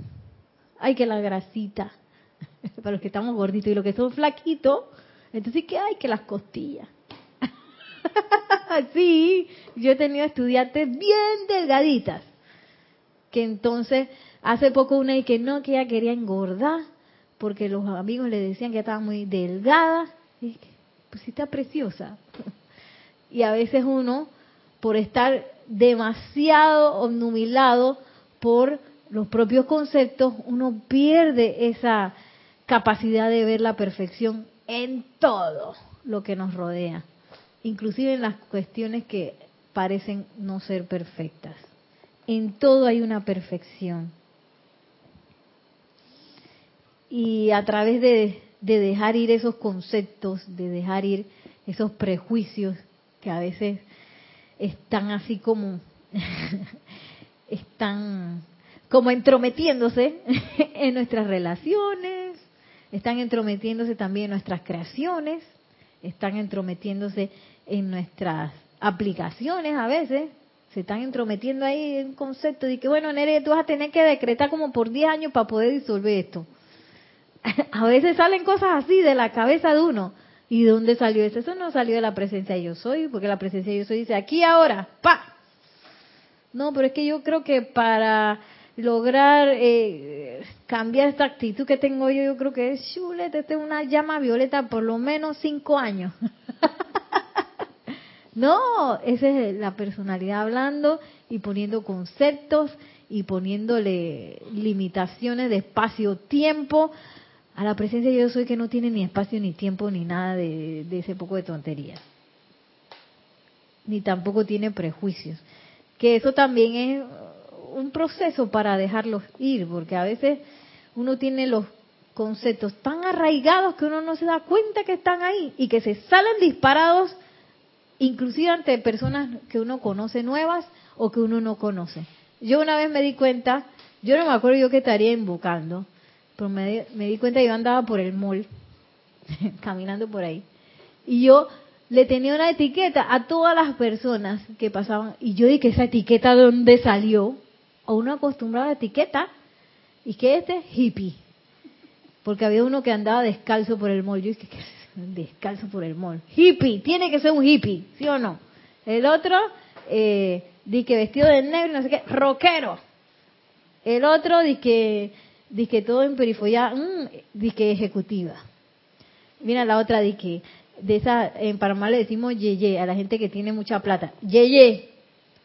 ay que la grasita, [LAUGHS] para los que estamos gorditos y los que son flaquitos, entonces que hay que las costillas. [LAUGHS] sí, yo he tenido estudiantes bien delgaditas, que entonces hace poco una y que no, que ella quería engordar, porque los amigos le decían que estaba muy delgada, y pues sí está preciosa. [LAUGHS] Y a veces uno, por estar demasiado obnubilado por los propios conceptos, uno pierde esa capacidad de ver la perfección en todo lo que nos rodea inclusive en las cuestiones que parecen no ser perfectas. En todo hay una perfección. Y a través de, dejar ir esos conceptos, de dejar ir esos prejuicios que a veces están así como, [LAUGHS] están como entrometiéndose [LAUGHS] en nuestras relaciones, están entrometiéndose también en nuestras creaciones, están entrometiéndose en nuestras aplicaciones a veces, se están entrometiendo ahí en concepto de que, bueno, Nere, tú vas a tener que decretar como por 10 años para poder disolver esto. [LAUGHS] a veces salen cosas así de la cabeza de uno. ¿Y de dónde salió eso? Eso no salió de la presencia de yo soy, porque la presencia de yo soy dice, aquí ahora, pa. No, pero es que yo creo que para lograr eh, cambiar esta actitud que tengo yo, yo creo que es chulete, este es una llama violeta por lo menos cinco años. [LAUGHS] No, esa es la personalidad hablando y poniendo conceptos y poniéndole limitaciones de espacio-tiempo a la presencia yo soy que no tiene ni espacio ni tiempo ni nada de, ese poco de tonterías. Ni tampoco tiene prejuicios. Que eso también es un proceso para dejarlos ir, porque a veces uno tiene los conceptos tan arraigados que uno no se da cuenta que están ahí y que se salen disparados inclusive ante personas que uno conoce nuevas o que uno no conoce. Yo una vez me di cuenta, yo no me acuerdo yo que estaría invocando, pero me, di cuenta que yo andaba por el mall, [LAUGHS] caminando por ahí, y yo le tenía una etiqueta a todas las personas que pasaban, y yo dije, ¿esa etiqueta de dónde salió? O uno acostumbrado a etiqueta, y que este hippie, porque había uno que andaba descalzo por el mall. Yo dije, ¿qué es descalzo por el mall? Hippie, tiene que ser un hippie, ¿sí o no? El otro, eh, que vestido de negro, no sé qué, rockero. El otro, di que, di que todo en perifolla, mmm, di que ejecutiva. Mira la otra, di que, de esa, en Panamá le decimos yeye a la gente que tiene mucha plata. Yeye.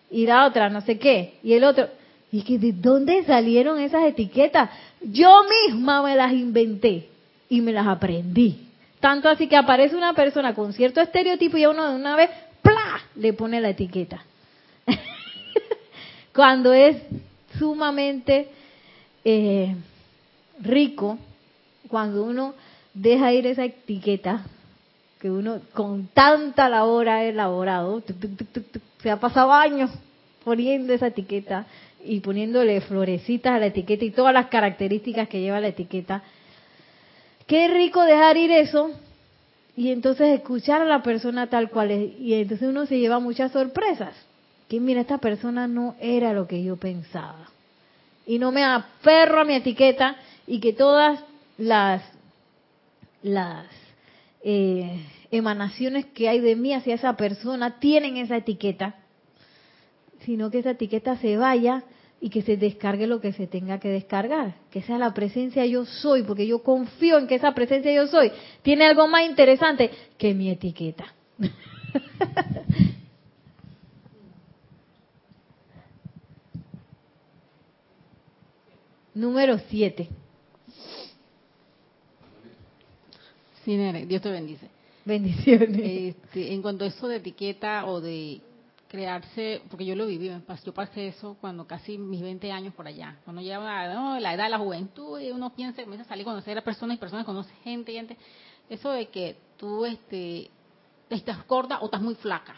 Y la otra, no sé qué. Y el otro, y que de dónde salieron esas etiquetas. Yo misma me las inventé y me las aprendí. Tanto así que aparece una persona con cierto estereotipo y a uno de una vez, ¡plá! le pone la etiqueta. [LAUGHS] Cuando es sumamente eh, rico, cuando uno deja ir esa etiqueta, que uno con tanta labor ha elaborado, se ha pasado años poniendo esa etiqueta y poniéndole florecitas a la etiqueta y todas las características que lleva la etiqueta. Qué rico dejar ir eso y entonces escuchar a la persona tal cual es. Y entonces uno se lleva muchas sorpresas. Que mira, esta persona no era lo que yo pensaba. Y no me aferro a mi etiqueta y que todas las, las eh, emanaciones que hay de mí hacia esa persona tienen esa etiqueta sino que esa etiqueta se vaya y que se descargue lo que se tenga que descargar, que sea la presencia yo soy, porque yo confío en que esa presencia yo soy tiene algo más interesante que mi etiqueta. [LAUGHS] Número 7. Sí, Nere, Dios te bendice. Bendiciones. Este, en cuanto a eso de etiqueta o de crearse, porque yo lo viví, yo pasé eso cuando casi mis 20 años por allá, cuando llega la edad de la juventud y uno piensa, comienza a salir, conocer a personas y personas, conoce gente, gente, eso de que tú este, estás gorda o estás muy flaca.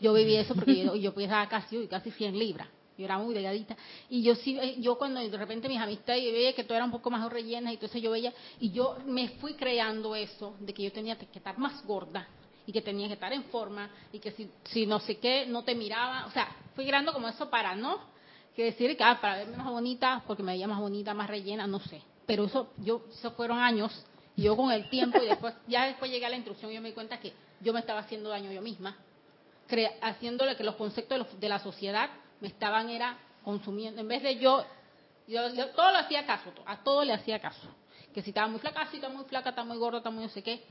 Yo viví eso porque yo, yo pesaba casi, casi 100 libras, yo era muy delgadita, y yo sí, eh, yo cuando de repente mis amistades, veía que tú eras un poco más rellenas, y entonces yo veía, y yo me fui creando eso, de que yo tenía que estar más gorda, y que tenía que estar en forma y que si, si no sé qué, no te miraba. O sea, fui creando como eso para no que decir que ah, para verme más bonita, porque me veía más bonita, más rellena, no sé. Pero eso, yo, eso fueron años y yo con el tiempo y después, ya después llegué a la instrucción y yo me di cuenta que yo me estaba haciendo daño yo misma, haciéndole que los conceptos de, la sociedad me estaban era consumiendo. En vez de yo, yo, todo lo hacía caso, a todo le hacía caso. Que si estaba muy flaca, si estaba muy flaca, está muy gorda, está muy no sé qué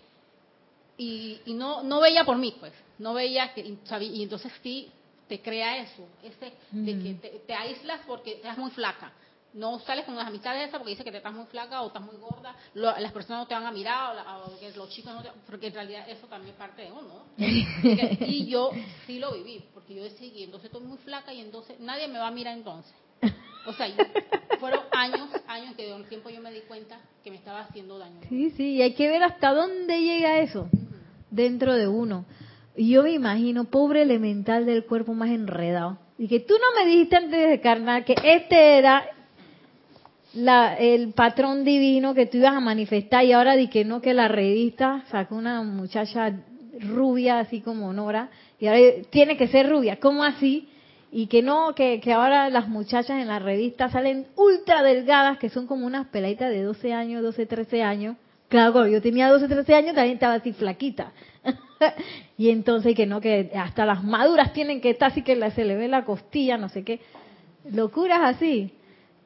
y, no, no veía por mí, pues, no veía que, y entonces sí te crea eso, ese de que te, aíslas porque estás muy flaca. No sales con las amistades esas porque dice que te estás muy flaca o estás muy gorda, las personas no te van a mirar o, que los chicos no te, porque en realidad eso también es parte de uno. [LAUGHS] y yo sí lo viví, porque yo decía, y entonces estoy muy flaca y entonces nadie me va a mirar entonces. O sea, fueron años, años que de un tiempo yo me di cuenta que me estaba haciendo daño. Sí, sí, y hay que ver hasta dónde llega eso dentro de uno. Y yo me imagino, pobre elemental del cuerpo más enredado. Y que tú no me dijiste antes de carnal que este era la, el patrón divino que tú ibas a manifestar y ahora di que no, que la revista sacó una muchacha rubia así como Nora y ahora tiene que ser rubia. ¿Cómo así? Y que no, que, que ahora las muchachas en la revista salen ultra delgadas, que son como unas peladitas de 12 años, 12, 13 años, Claro, cuando yo tenía 12, 13 años también estaba así flaquita. [LAUGHS] y entonces que no, que hasta las maduras tienen que estar así que se le ve la costilla, no sé qué. Locuras así.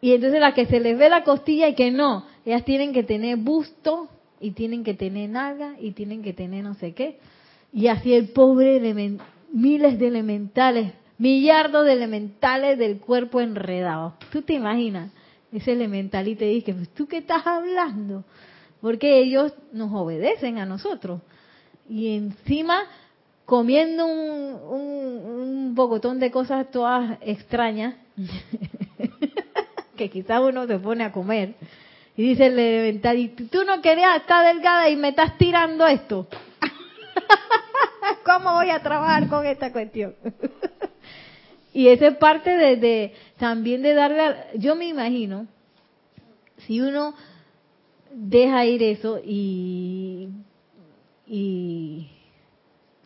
Y entonces las que se les ve la costilla y que no, ellas tienen que tener busto y tienen que tener nalga y tienen que tener no sé qué. Y así el pobre miles de elementales, millardos de elementales del cuerpo enredado. ¿Tú te imaginas? Ese elemental y te dice, pues, ¿tú qué estás hablando? porque ellos nos obedecen a nosotros. Y encima comiendo un, un, de cosas todas extrañas, [LAUGHS] que quizás uno se pone a comer, y dice el elemental, tú no querías estar delgada y me estás tirando esto. [LAUGHS] ¿Cómo voy a trabajar con esta cuestión? [LAUGHS] y eso es parte de, de, también de darle, yo me imagino, si uno deja ir eso y, y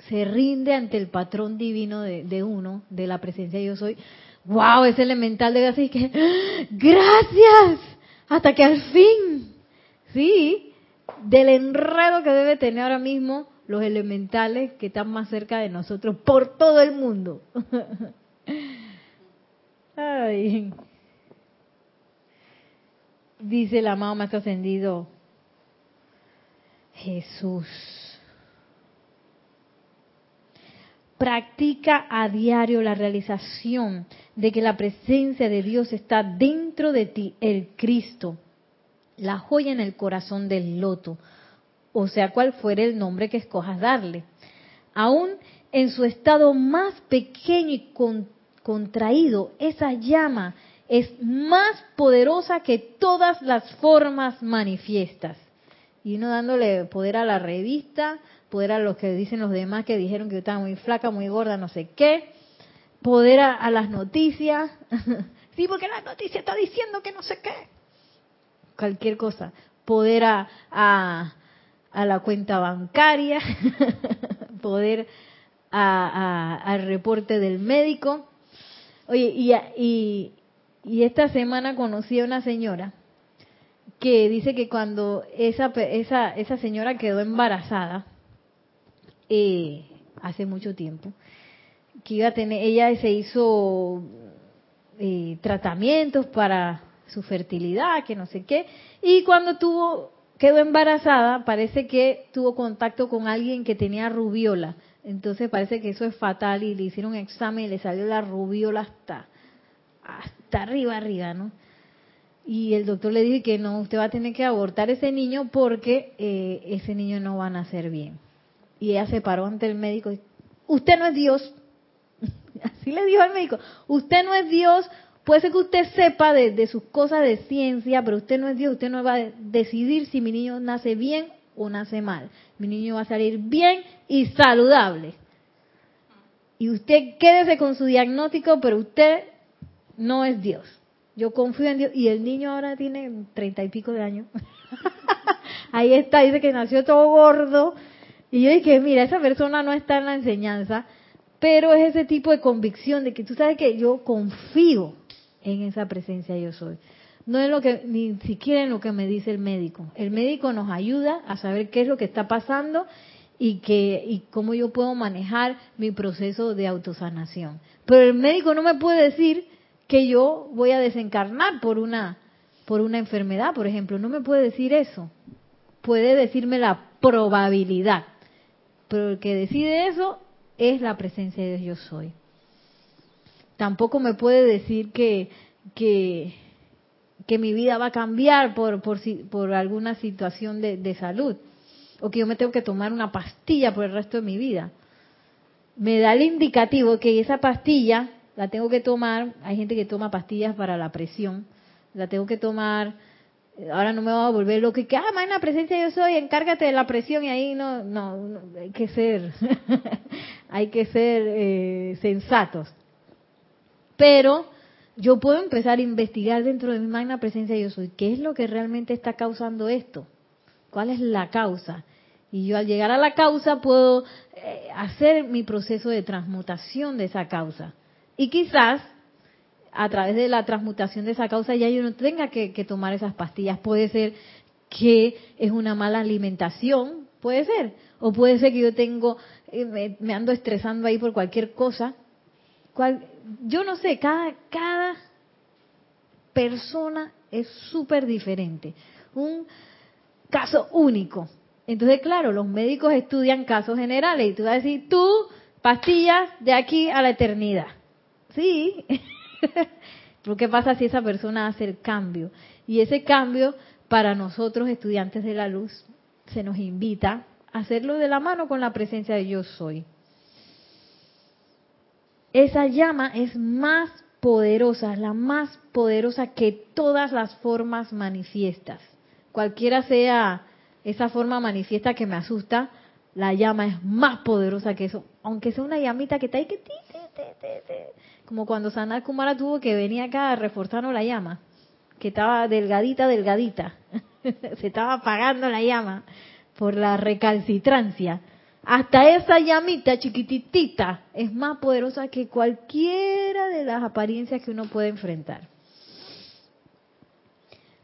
se rinde ante el patrón divino de, uno, de la presencia de yo soy, wow, es elemental de así que, gracias, Hasta que al fin, sí, del enredo que debe tener ahora mismo los elementales que están más cerca de nosotros por todo el mundo. [LAUGHS] Ay. Dice el amado más ascendido, Jesús. Practica a diario la realización de que la presencia de Dios está dentro de ti, el Cristo, la joya en el corazón del loto, o sea, cual fuere el nombre que escojas darle. Aún en su estado más pequeño y contraído, esa llama es más poderosa que todas las formas manifiestas. Y uno dándole poder a la revista, poder a los que dicen los demás que dijeron que estaba muy flaca, muy gorda, no sé qué, poder a, las noticias, [LAUGHS] sí, porque la noticia está diciendo que no sé qué, cualquier cosa, poder a, a, la cuenta bancaria, [LAUGHS] poder a, al reporte del médico. Oye, y, y esta semana conocí a una señora que dice que cuando esa, esa, esa señora quedó embarazada, eh, hace mucho tiempo, que iba a tener, ella se hizo eh, tratamientos para su fertilidad, que no sé qué, y cuando tuvo, quedó embarazada, parece que tuvo contacto con alguien que tenía rubiola, entonces parece que eso es fatal y le hicieron un examen y le salió la rubiola hasta, hasta arriba, arriba, ¿no? Y el doctor le dijo que no, usted va a tener que abortar ese niño porque eh, ese niño no va a nacer bien. Y ella se paró ante el médico y, usted no es Dios. [LAUGHS] Así le dijo al médico, usted no es Dios, puede ser que usted sepa de, sus cosas de ciencia, pero usted no es Dios, usted no va a decidir si mi niño nace bien o nace mal. Mi niño va a salir bien y saludable. Y usted quédese con su diagnóstico, pero usted no es Dios. Yo confío en Dios. Y el niño ahora tiene treinta y pico de años. [LAUGHS] Ahí está, dice que nació todo gordo y yo dije, mira, esa persona no está en la enseñanza, pero es ese tipo de convicción de que tú sabes que yo confío en esa presencia yo soy. No es lo que, ni siquiera en lo que me dice el médico. El médico nos ayuda a saber qué es lo que está pasando y que y cómo yo puedo manejar mi proceso de autosanación. Pero el médico no me puede decir que yo voy a desencarnar por una por una enfermedad, por ejemplo, no me puede decir eso. Puede decirme la probabilidad pero el que decide eso es la presencia de Dios yo soy. Tampoco me puede decir que, que, que mi vida va a cambiar por, por, por alguna situación de, de salud o que yo me tengo que tomar una pastilla por el resto de mi vida. Me da el indicativo que esa pastilla la tengo que tomar, hay gente que toma pastillas para la presión, la tengo que tomar ahora no me voy a volver loco que, ah, la presencia yo soy, encárgate de la presión y ahí no, no, hay que ser, [LAUGHS] hay que ser eh, sensatos. Pero yo puedo empezar a investigar dentro de mi magna presencia yo soy, ¿qué es lo que realmente está causando esto? ¿Cuál es la causa? Y yo al llegar a la causa puedo eh, hacer mi proceso de transmutación de esa causa. Y quizás a través de la transmutación de esa causa ya yo no tenga que, tomar esas pastillas. Puede ser que es una mala alimentación, puede ser. O puede ser que yo tengo, eh, me, ando estresando ahí por cualquier cosa. yo no sé, cada, cada persona es súper diferente. Un caso único. Entonces, claro, los médicos estudian casos generales y tú vas a decir, tú, pastillas de aquí a la eternidad. Sí, [LAUGHS] Pero ¿qué pasa si esa persona hace el cambio? Y ese cambio, para nosotros estudiantes de la luz, se nos invita a hacerlo de la mano con la presencia de yo soy. Esa llama es más poderosa, la más poderosa que todas las formas manifiestas. Cualquiera sea esa forma manifiesta que me asusta, la llama es más poderosa que eso. Aunque sea una llamita que está ahí que como cuando Sanat Kumara tuvo que venir acá a reforzarnos la llama, que estaba delgadita, delgadita. [LAUGHS] Se estaba apagando la llama por la recalcitrancia. Hasta esa llamita chiquititita es más poderosa que cualquiera de las apariencias que uno puede enfrentar.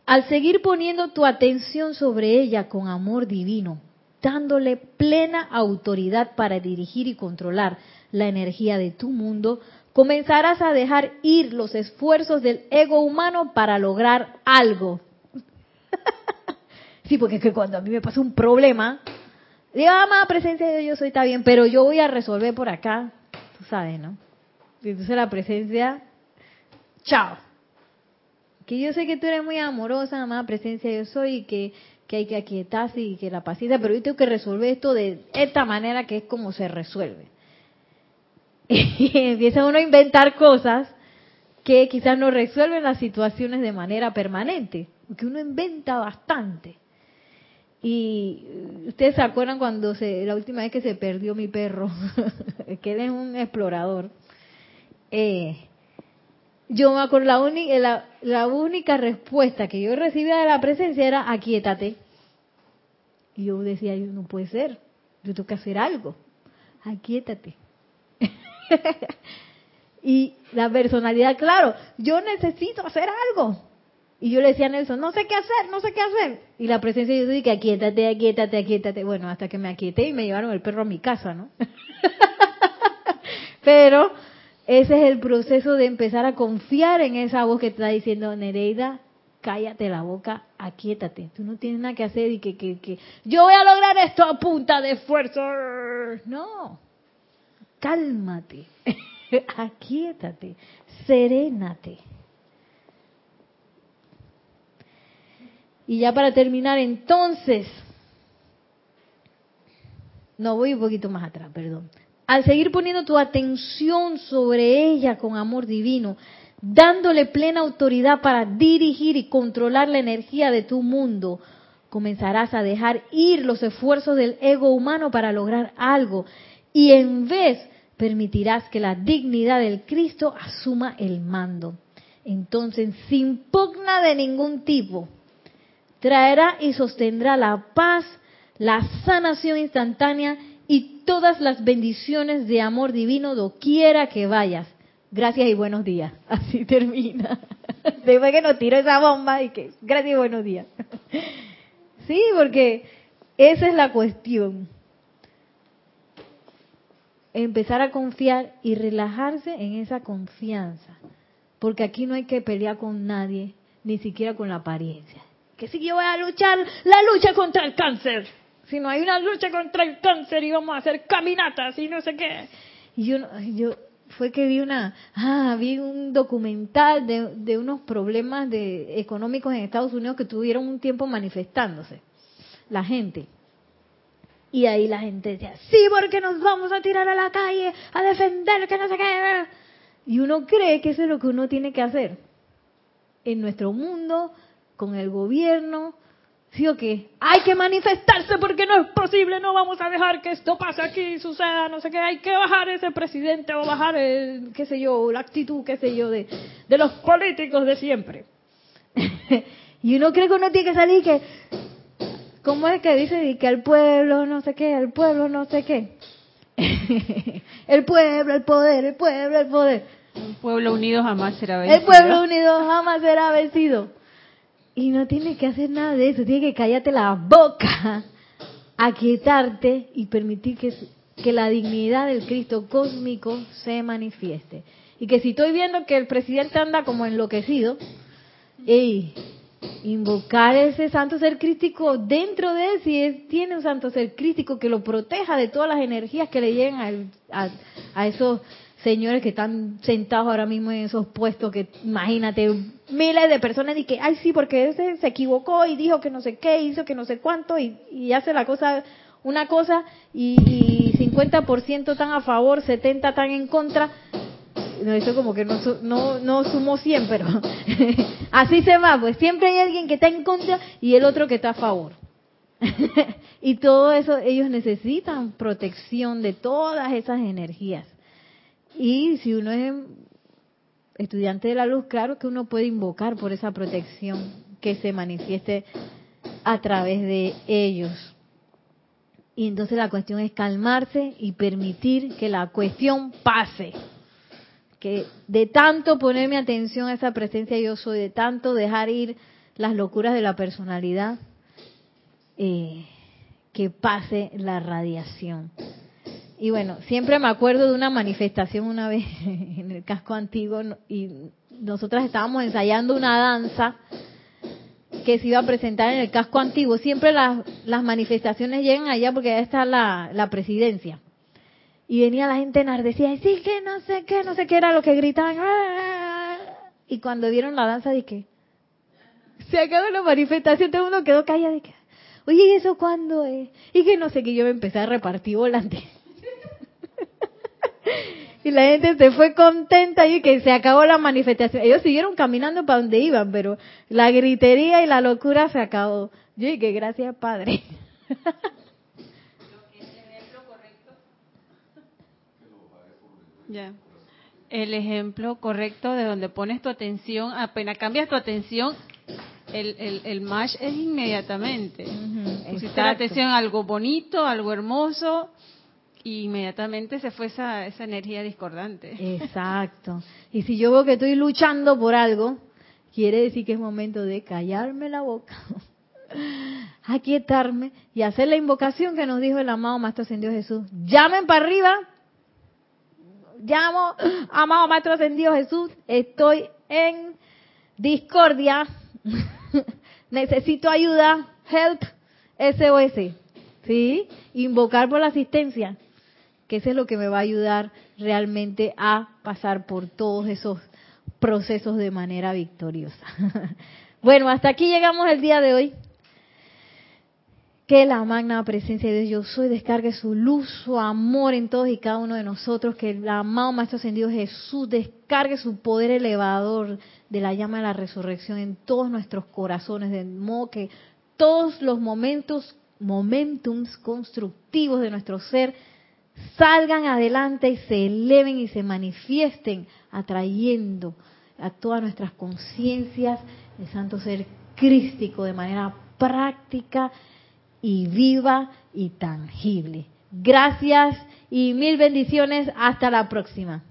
Al seguir poniendo tu atención sobre ella con amor divino, dándole plena autoridad para dirigir y controlar la energía de tu mundo, comenzarás a dejar ir los esfuerzos del ego humano para lograr algo. [LAUGHS] sí, porque es que cuando a mí me pasa un problema, digo, ah, presencia de Dios, soy está bien, pero yo voy a resolver por acá, tú sabes, ¿no? Entonces la presencia, chao. Que yo sé que tú eres muy amorosa, amada presencia yo soy, y que, que hay que aquietarse y que la paciencia, pero yo tengo que resolver esto de esta manera que es como se resuelve. [LAUGHS] Empieza uno a inventar cosas que quizás no resuelven las situaciones de manera permanente, porque uno inventa bastante. Y ustedes se acuerdan cuando se, la última vez que se perdió mi perro, [LAUGHS] que él es un explorador. Eh, yo me acuerdo, la, única, la, única respuesta que yo recibía de la presencia era aquietate. Y yo decía, no puede ser, yo tengo que hacer algo, aquietate. [LAUGHS] y la personalidad, claro, yo necesito hacer algo. Y yo le decía a Nelson, no sé qué hacer, no sé qué hacer. Y la presencia yo dije, aquietate, aquietate, aquietate. Bueno, hasta que me aquieté y me llevaron el perro a mi casa, ¿no? [LAUGHS] Pero ese es el proceso de empezar a confiar en esa voz que te está diciendo, Nereida, cállate la boca, aquietate. Tú no tienes nada que hacer y que, que, que yo voy a lograr esto a punta de esfuerzo. No, cálmate, [LAUGHS] aquietate, serénate. Y ya para terminar, entonces, no voy un poquito más atrás, perdón al seguir poniendo tu atención sobre ella con amor divino, dándole plena autoridad para dirigir y controlar la energía de tu mundo, comenzarás a dejar ir los esfuerzos del ego humano para lograr algo y en vez permitirás que la dignidad del Cristo asuma el mando. Entonces, sin pugna de ningún tipo, traerá y sostendrá la paz, la sanación instantánea y todas las bendiciones de amor divino doquiera que vayas. Gracias y buenos días. [LAUGHS] Así termina. Después que nos tiró esa bomba y que gracias y buenos días. [LAUGHS] Sí, porque esa es la cuestión. Empezar a confiar y relajarse en esa confianza. Porque aquí no hay que pelear con nadie, ni siquiera con la apariencia. Que si yo voy a luchar la lucha contra el cáncer si no hay una lucha contra el cáncer y vamos a hacer caminatas y no sé qué. Y yo, yo fue que vi una, ah, vi un documental de, de unos problemas de, económicos en Estados Unidos que tuvieron un tiempo manifestándose, la gente. Y ahí la gente decía, sí, porque nos vamos a tirar a la calle a defender que no sé qué. Y uno cree que eso es lo que uno tiene que hacer. En nuestro mundo, con el gobierno, ¿Sí o qué? Hay que manifestarse porque no es posible, no vamos a dejar que esto pase aquí, suceda, no sé qué, hay que bajar ese presidente o bajar, el, qué sé yo, la actitud, qué sé yo, de, de los políticos de siempre. [LAUGHS] y uno cree que uno tiene que salir que, ¿cómo es que dice? Que el pueblo, no sé qué, el pueblo, no sé qué. [LAUGHS] el pueblo, el poder, el pueblo, el poder. El pueblo unido jamás será vencido. El pueblo unido jamás será vencido. Y no tienes que hacer nada de eso, tienes que callarte la boca, aquietarte y permitir que, que la dignidad del Cristo cósmico se manifieste. Y que si estoy viendo que el presidente anda como enloquecido, ey, invocar ese santo ser crístico dentro de él, si tiene un santo ser crístico que lo proteja de todas las energías que le lleguen a, a esos señores que están sentados ahora mismo en esos puestos que imagínate miles de personas y que ay sí porque ese se equivocó y dijo que no sé qué hizo que no sé cuánto y, hace la cosa una cosa y, y 50% están a favor 70 están en contra no, eso como que no, no, no sumó 100 pero [LAUGHS] así se va pues siempre hay alguien que está en contra y el otro que está a favor [LAUGHS] y todo eso ellos necesitan protección de todas esas energías y si uno es estudiante de la luz, claro que uno puede invocar por esa protección que se manifieste a través de ellos. Y entonces la cuestión es calmarse y permitir que la cuestión pase. Que de tanto poner mi atención a esa presencia yo soy, de tanto dejar ir las locuras de la personalidad, eh, que pase la radiación. Y bueno, siempre me acuerdo de una manifestación una [LAUGHS] vez en el casco antiguo y nosotras estábamos ensayando una danza que se iba a presentar en el casco antiguo. Siempre las, las manifestaciones llegan allá porque ya está la, la presidencia. Y venía la gente enardecida, sí que no sé qué, no sé qué era lo que gritaban. Y cuando vieron la danza, dije, se acabó la manifestación, todo el mundo quedó callado. Dije, oye, ¿y eso cuándo es? Y que no sé qué, yo me empecé a repartir volante. [LAUGHS] y la gente se fue contenta y que se acabó la manifestación. Ellos siguieron caminando para donde iban, pero la gritería y la locura se acabó. Yo dije, gracias, Padre. [LAUGHS] Ya. El ejemplo correcto de donde pones tu atención, apenas cambias tu atención, el, el, el match es inmediatamente. Si -huh, atención a algo bonito, algo hermoso, y inmediatamente se fue esa, esa energía discordante. Exacto. Y si yo veo que estoy luchando por algo, quiere decir que es momento de callarme la boca, [LAUGHS] aquietarme y hacer la invocación que nos dijo el amado Maestro Ascendido Jesús. Llamen para arriba llamo, amado Maestro Ascendido Jesús, estoy en discordia, [LAUGHS] necesito ayuda, help, SOS, ¿sí? Invocar por la asistencia, que eso es lo que me va a ayudar realmente a pasar por todos esos procesos de manera victoriosa. [LAUGHS] bueno, hasta aquí llegamos el día de hoy que la magna presencia de Dios yo descargue su luz, su amor en todos y cada uno de nosotros, que el amado Maestro Ascendido Jesús descargue su poder elevador de la llama de la resurrección en todos nuestros corazones, de modo que todos los momentos, momentums constructivos de nuestro ser salgan adelante y se eleven y se manifiesten, atrayendo a todas nuestras conciencias el santo ser crístico de manera práctica y viva y tangible. Gracias y mil bendiciones. Hasta la próxima.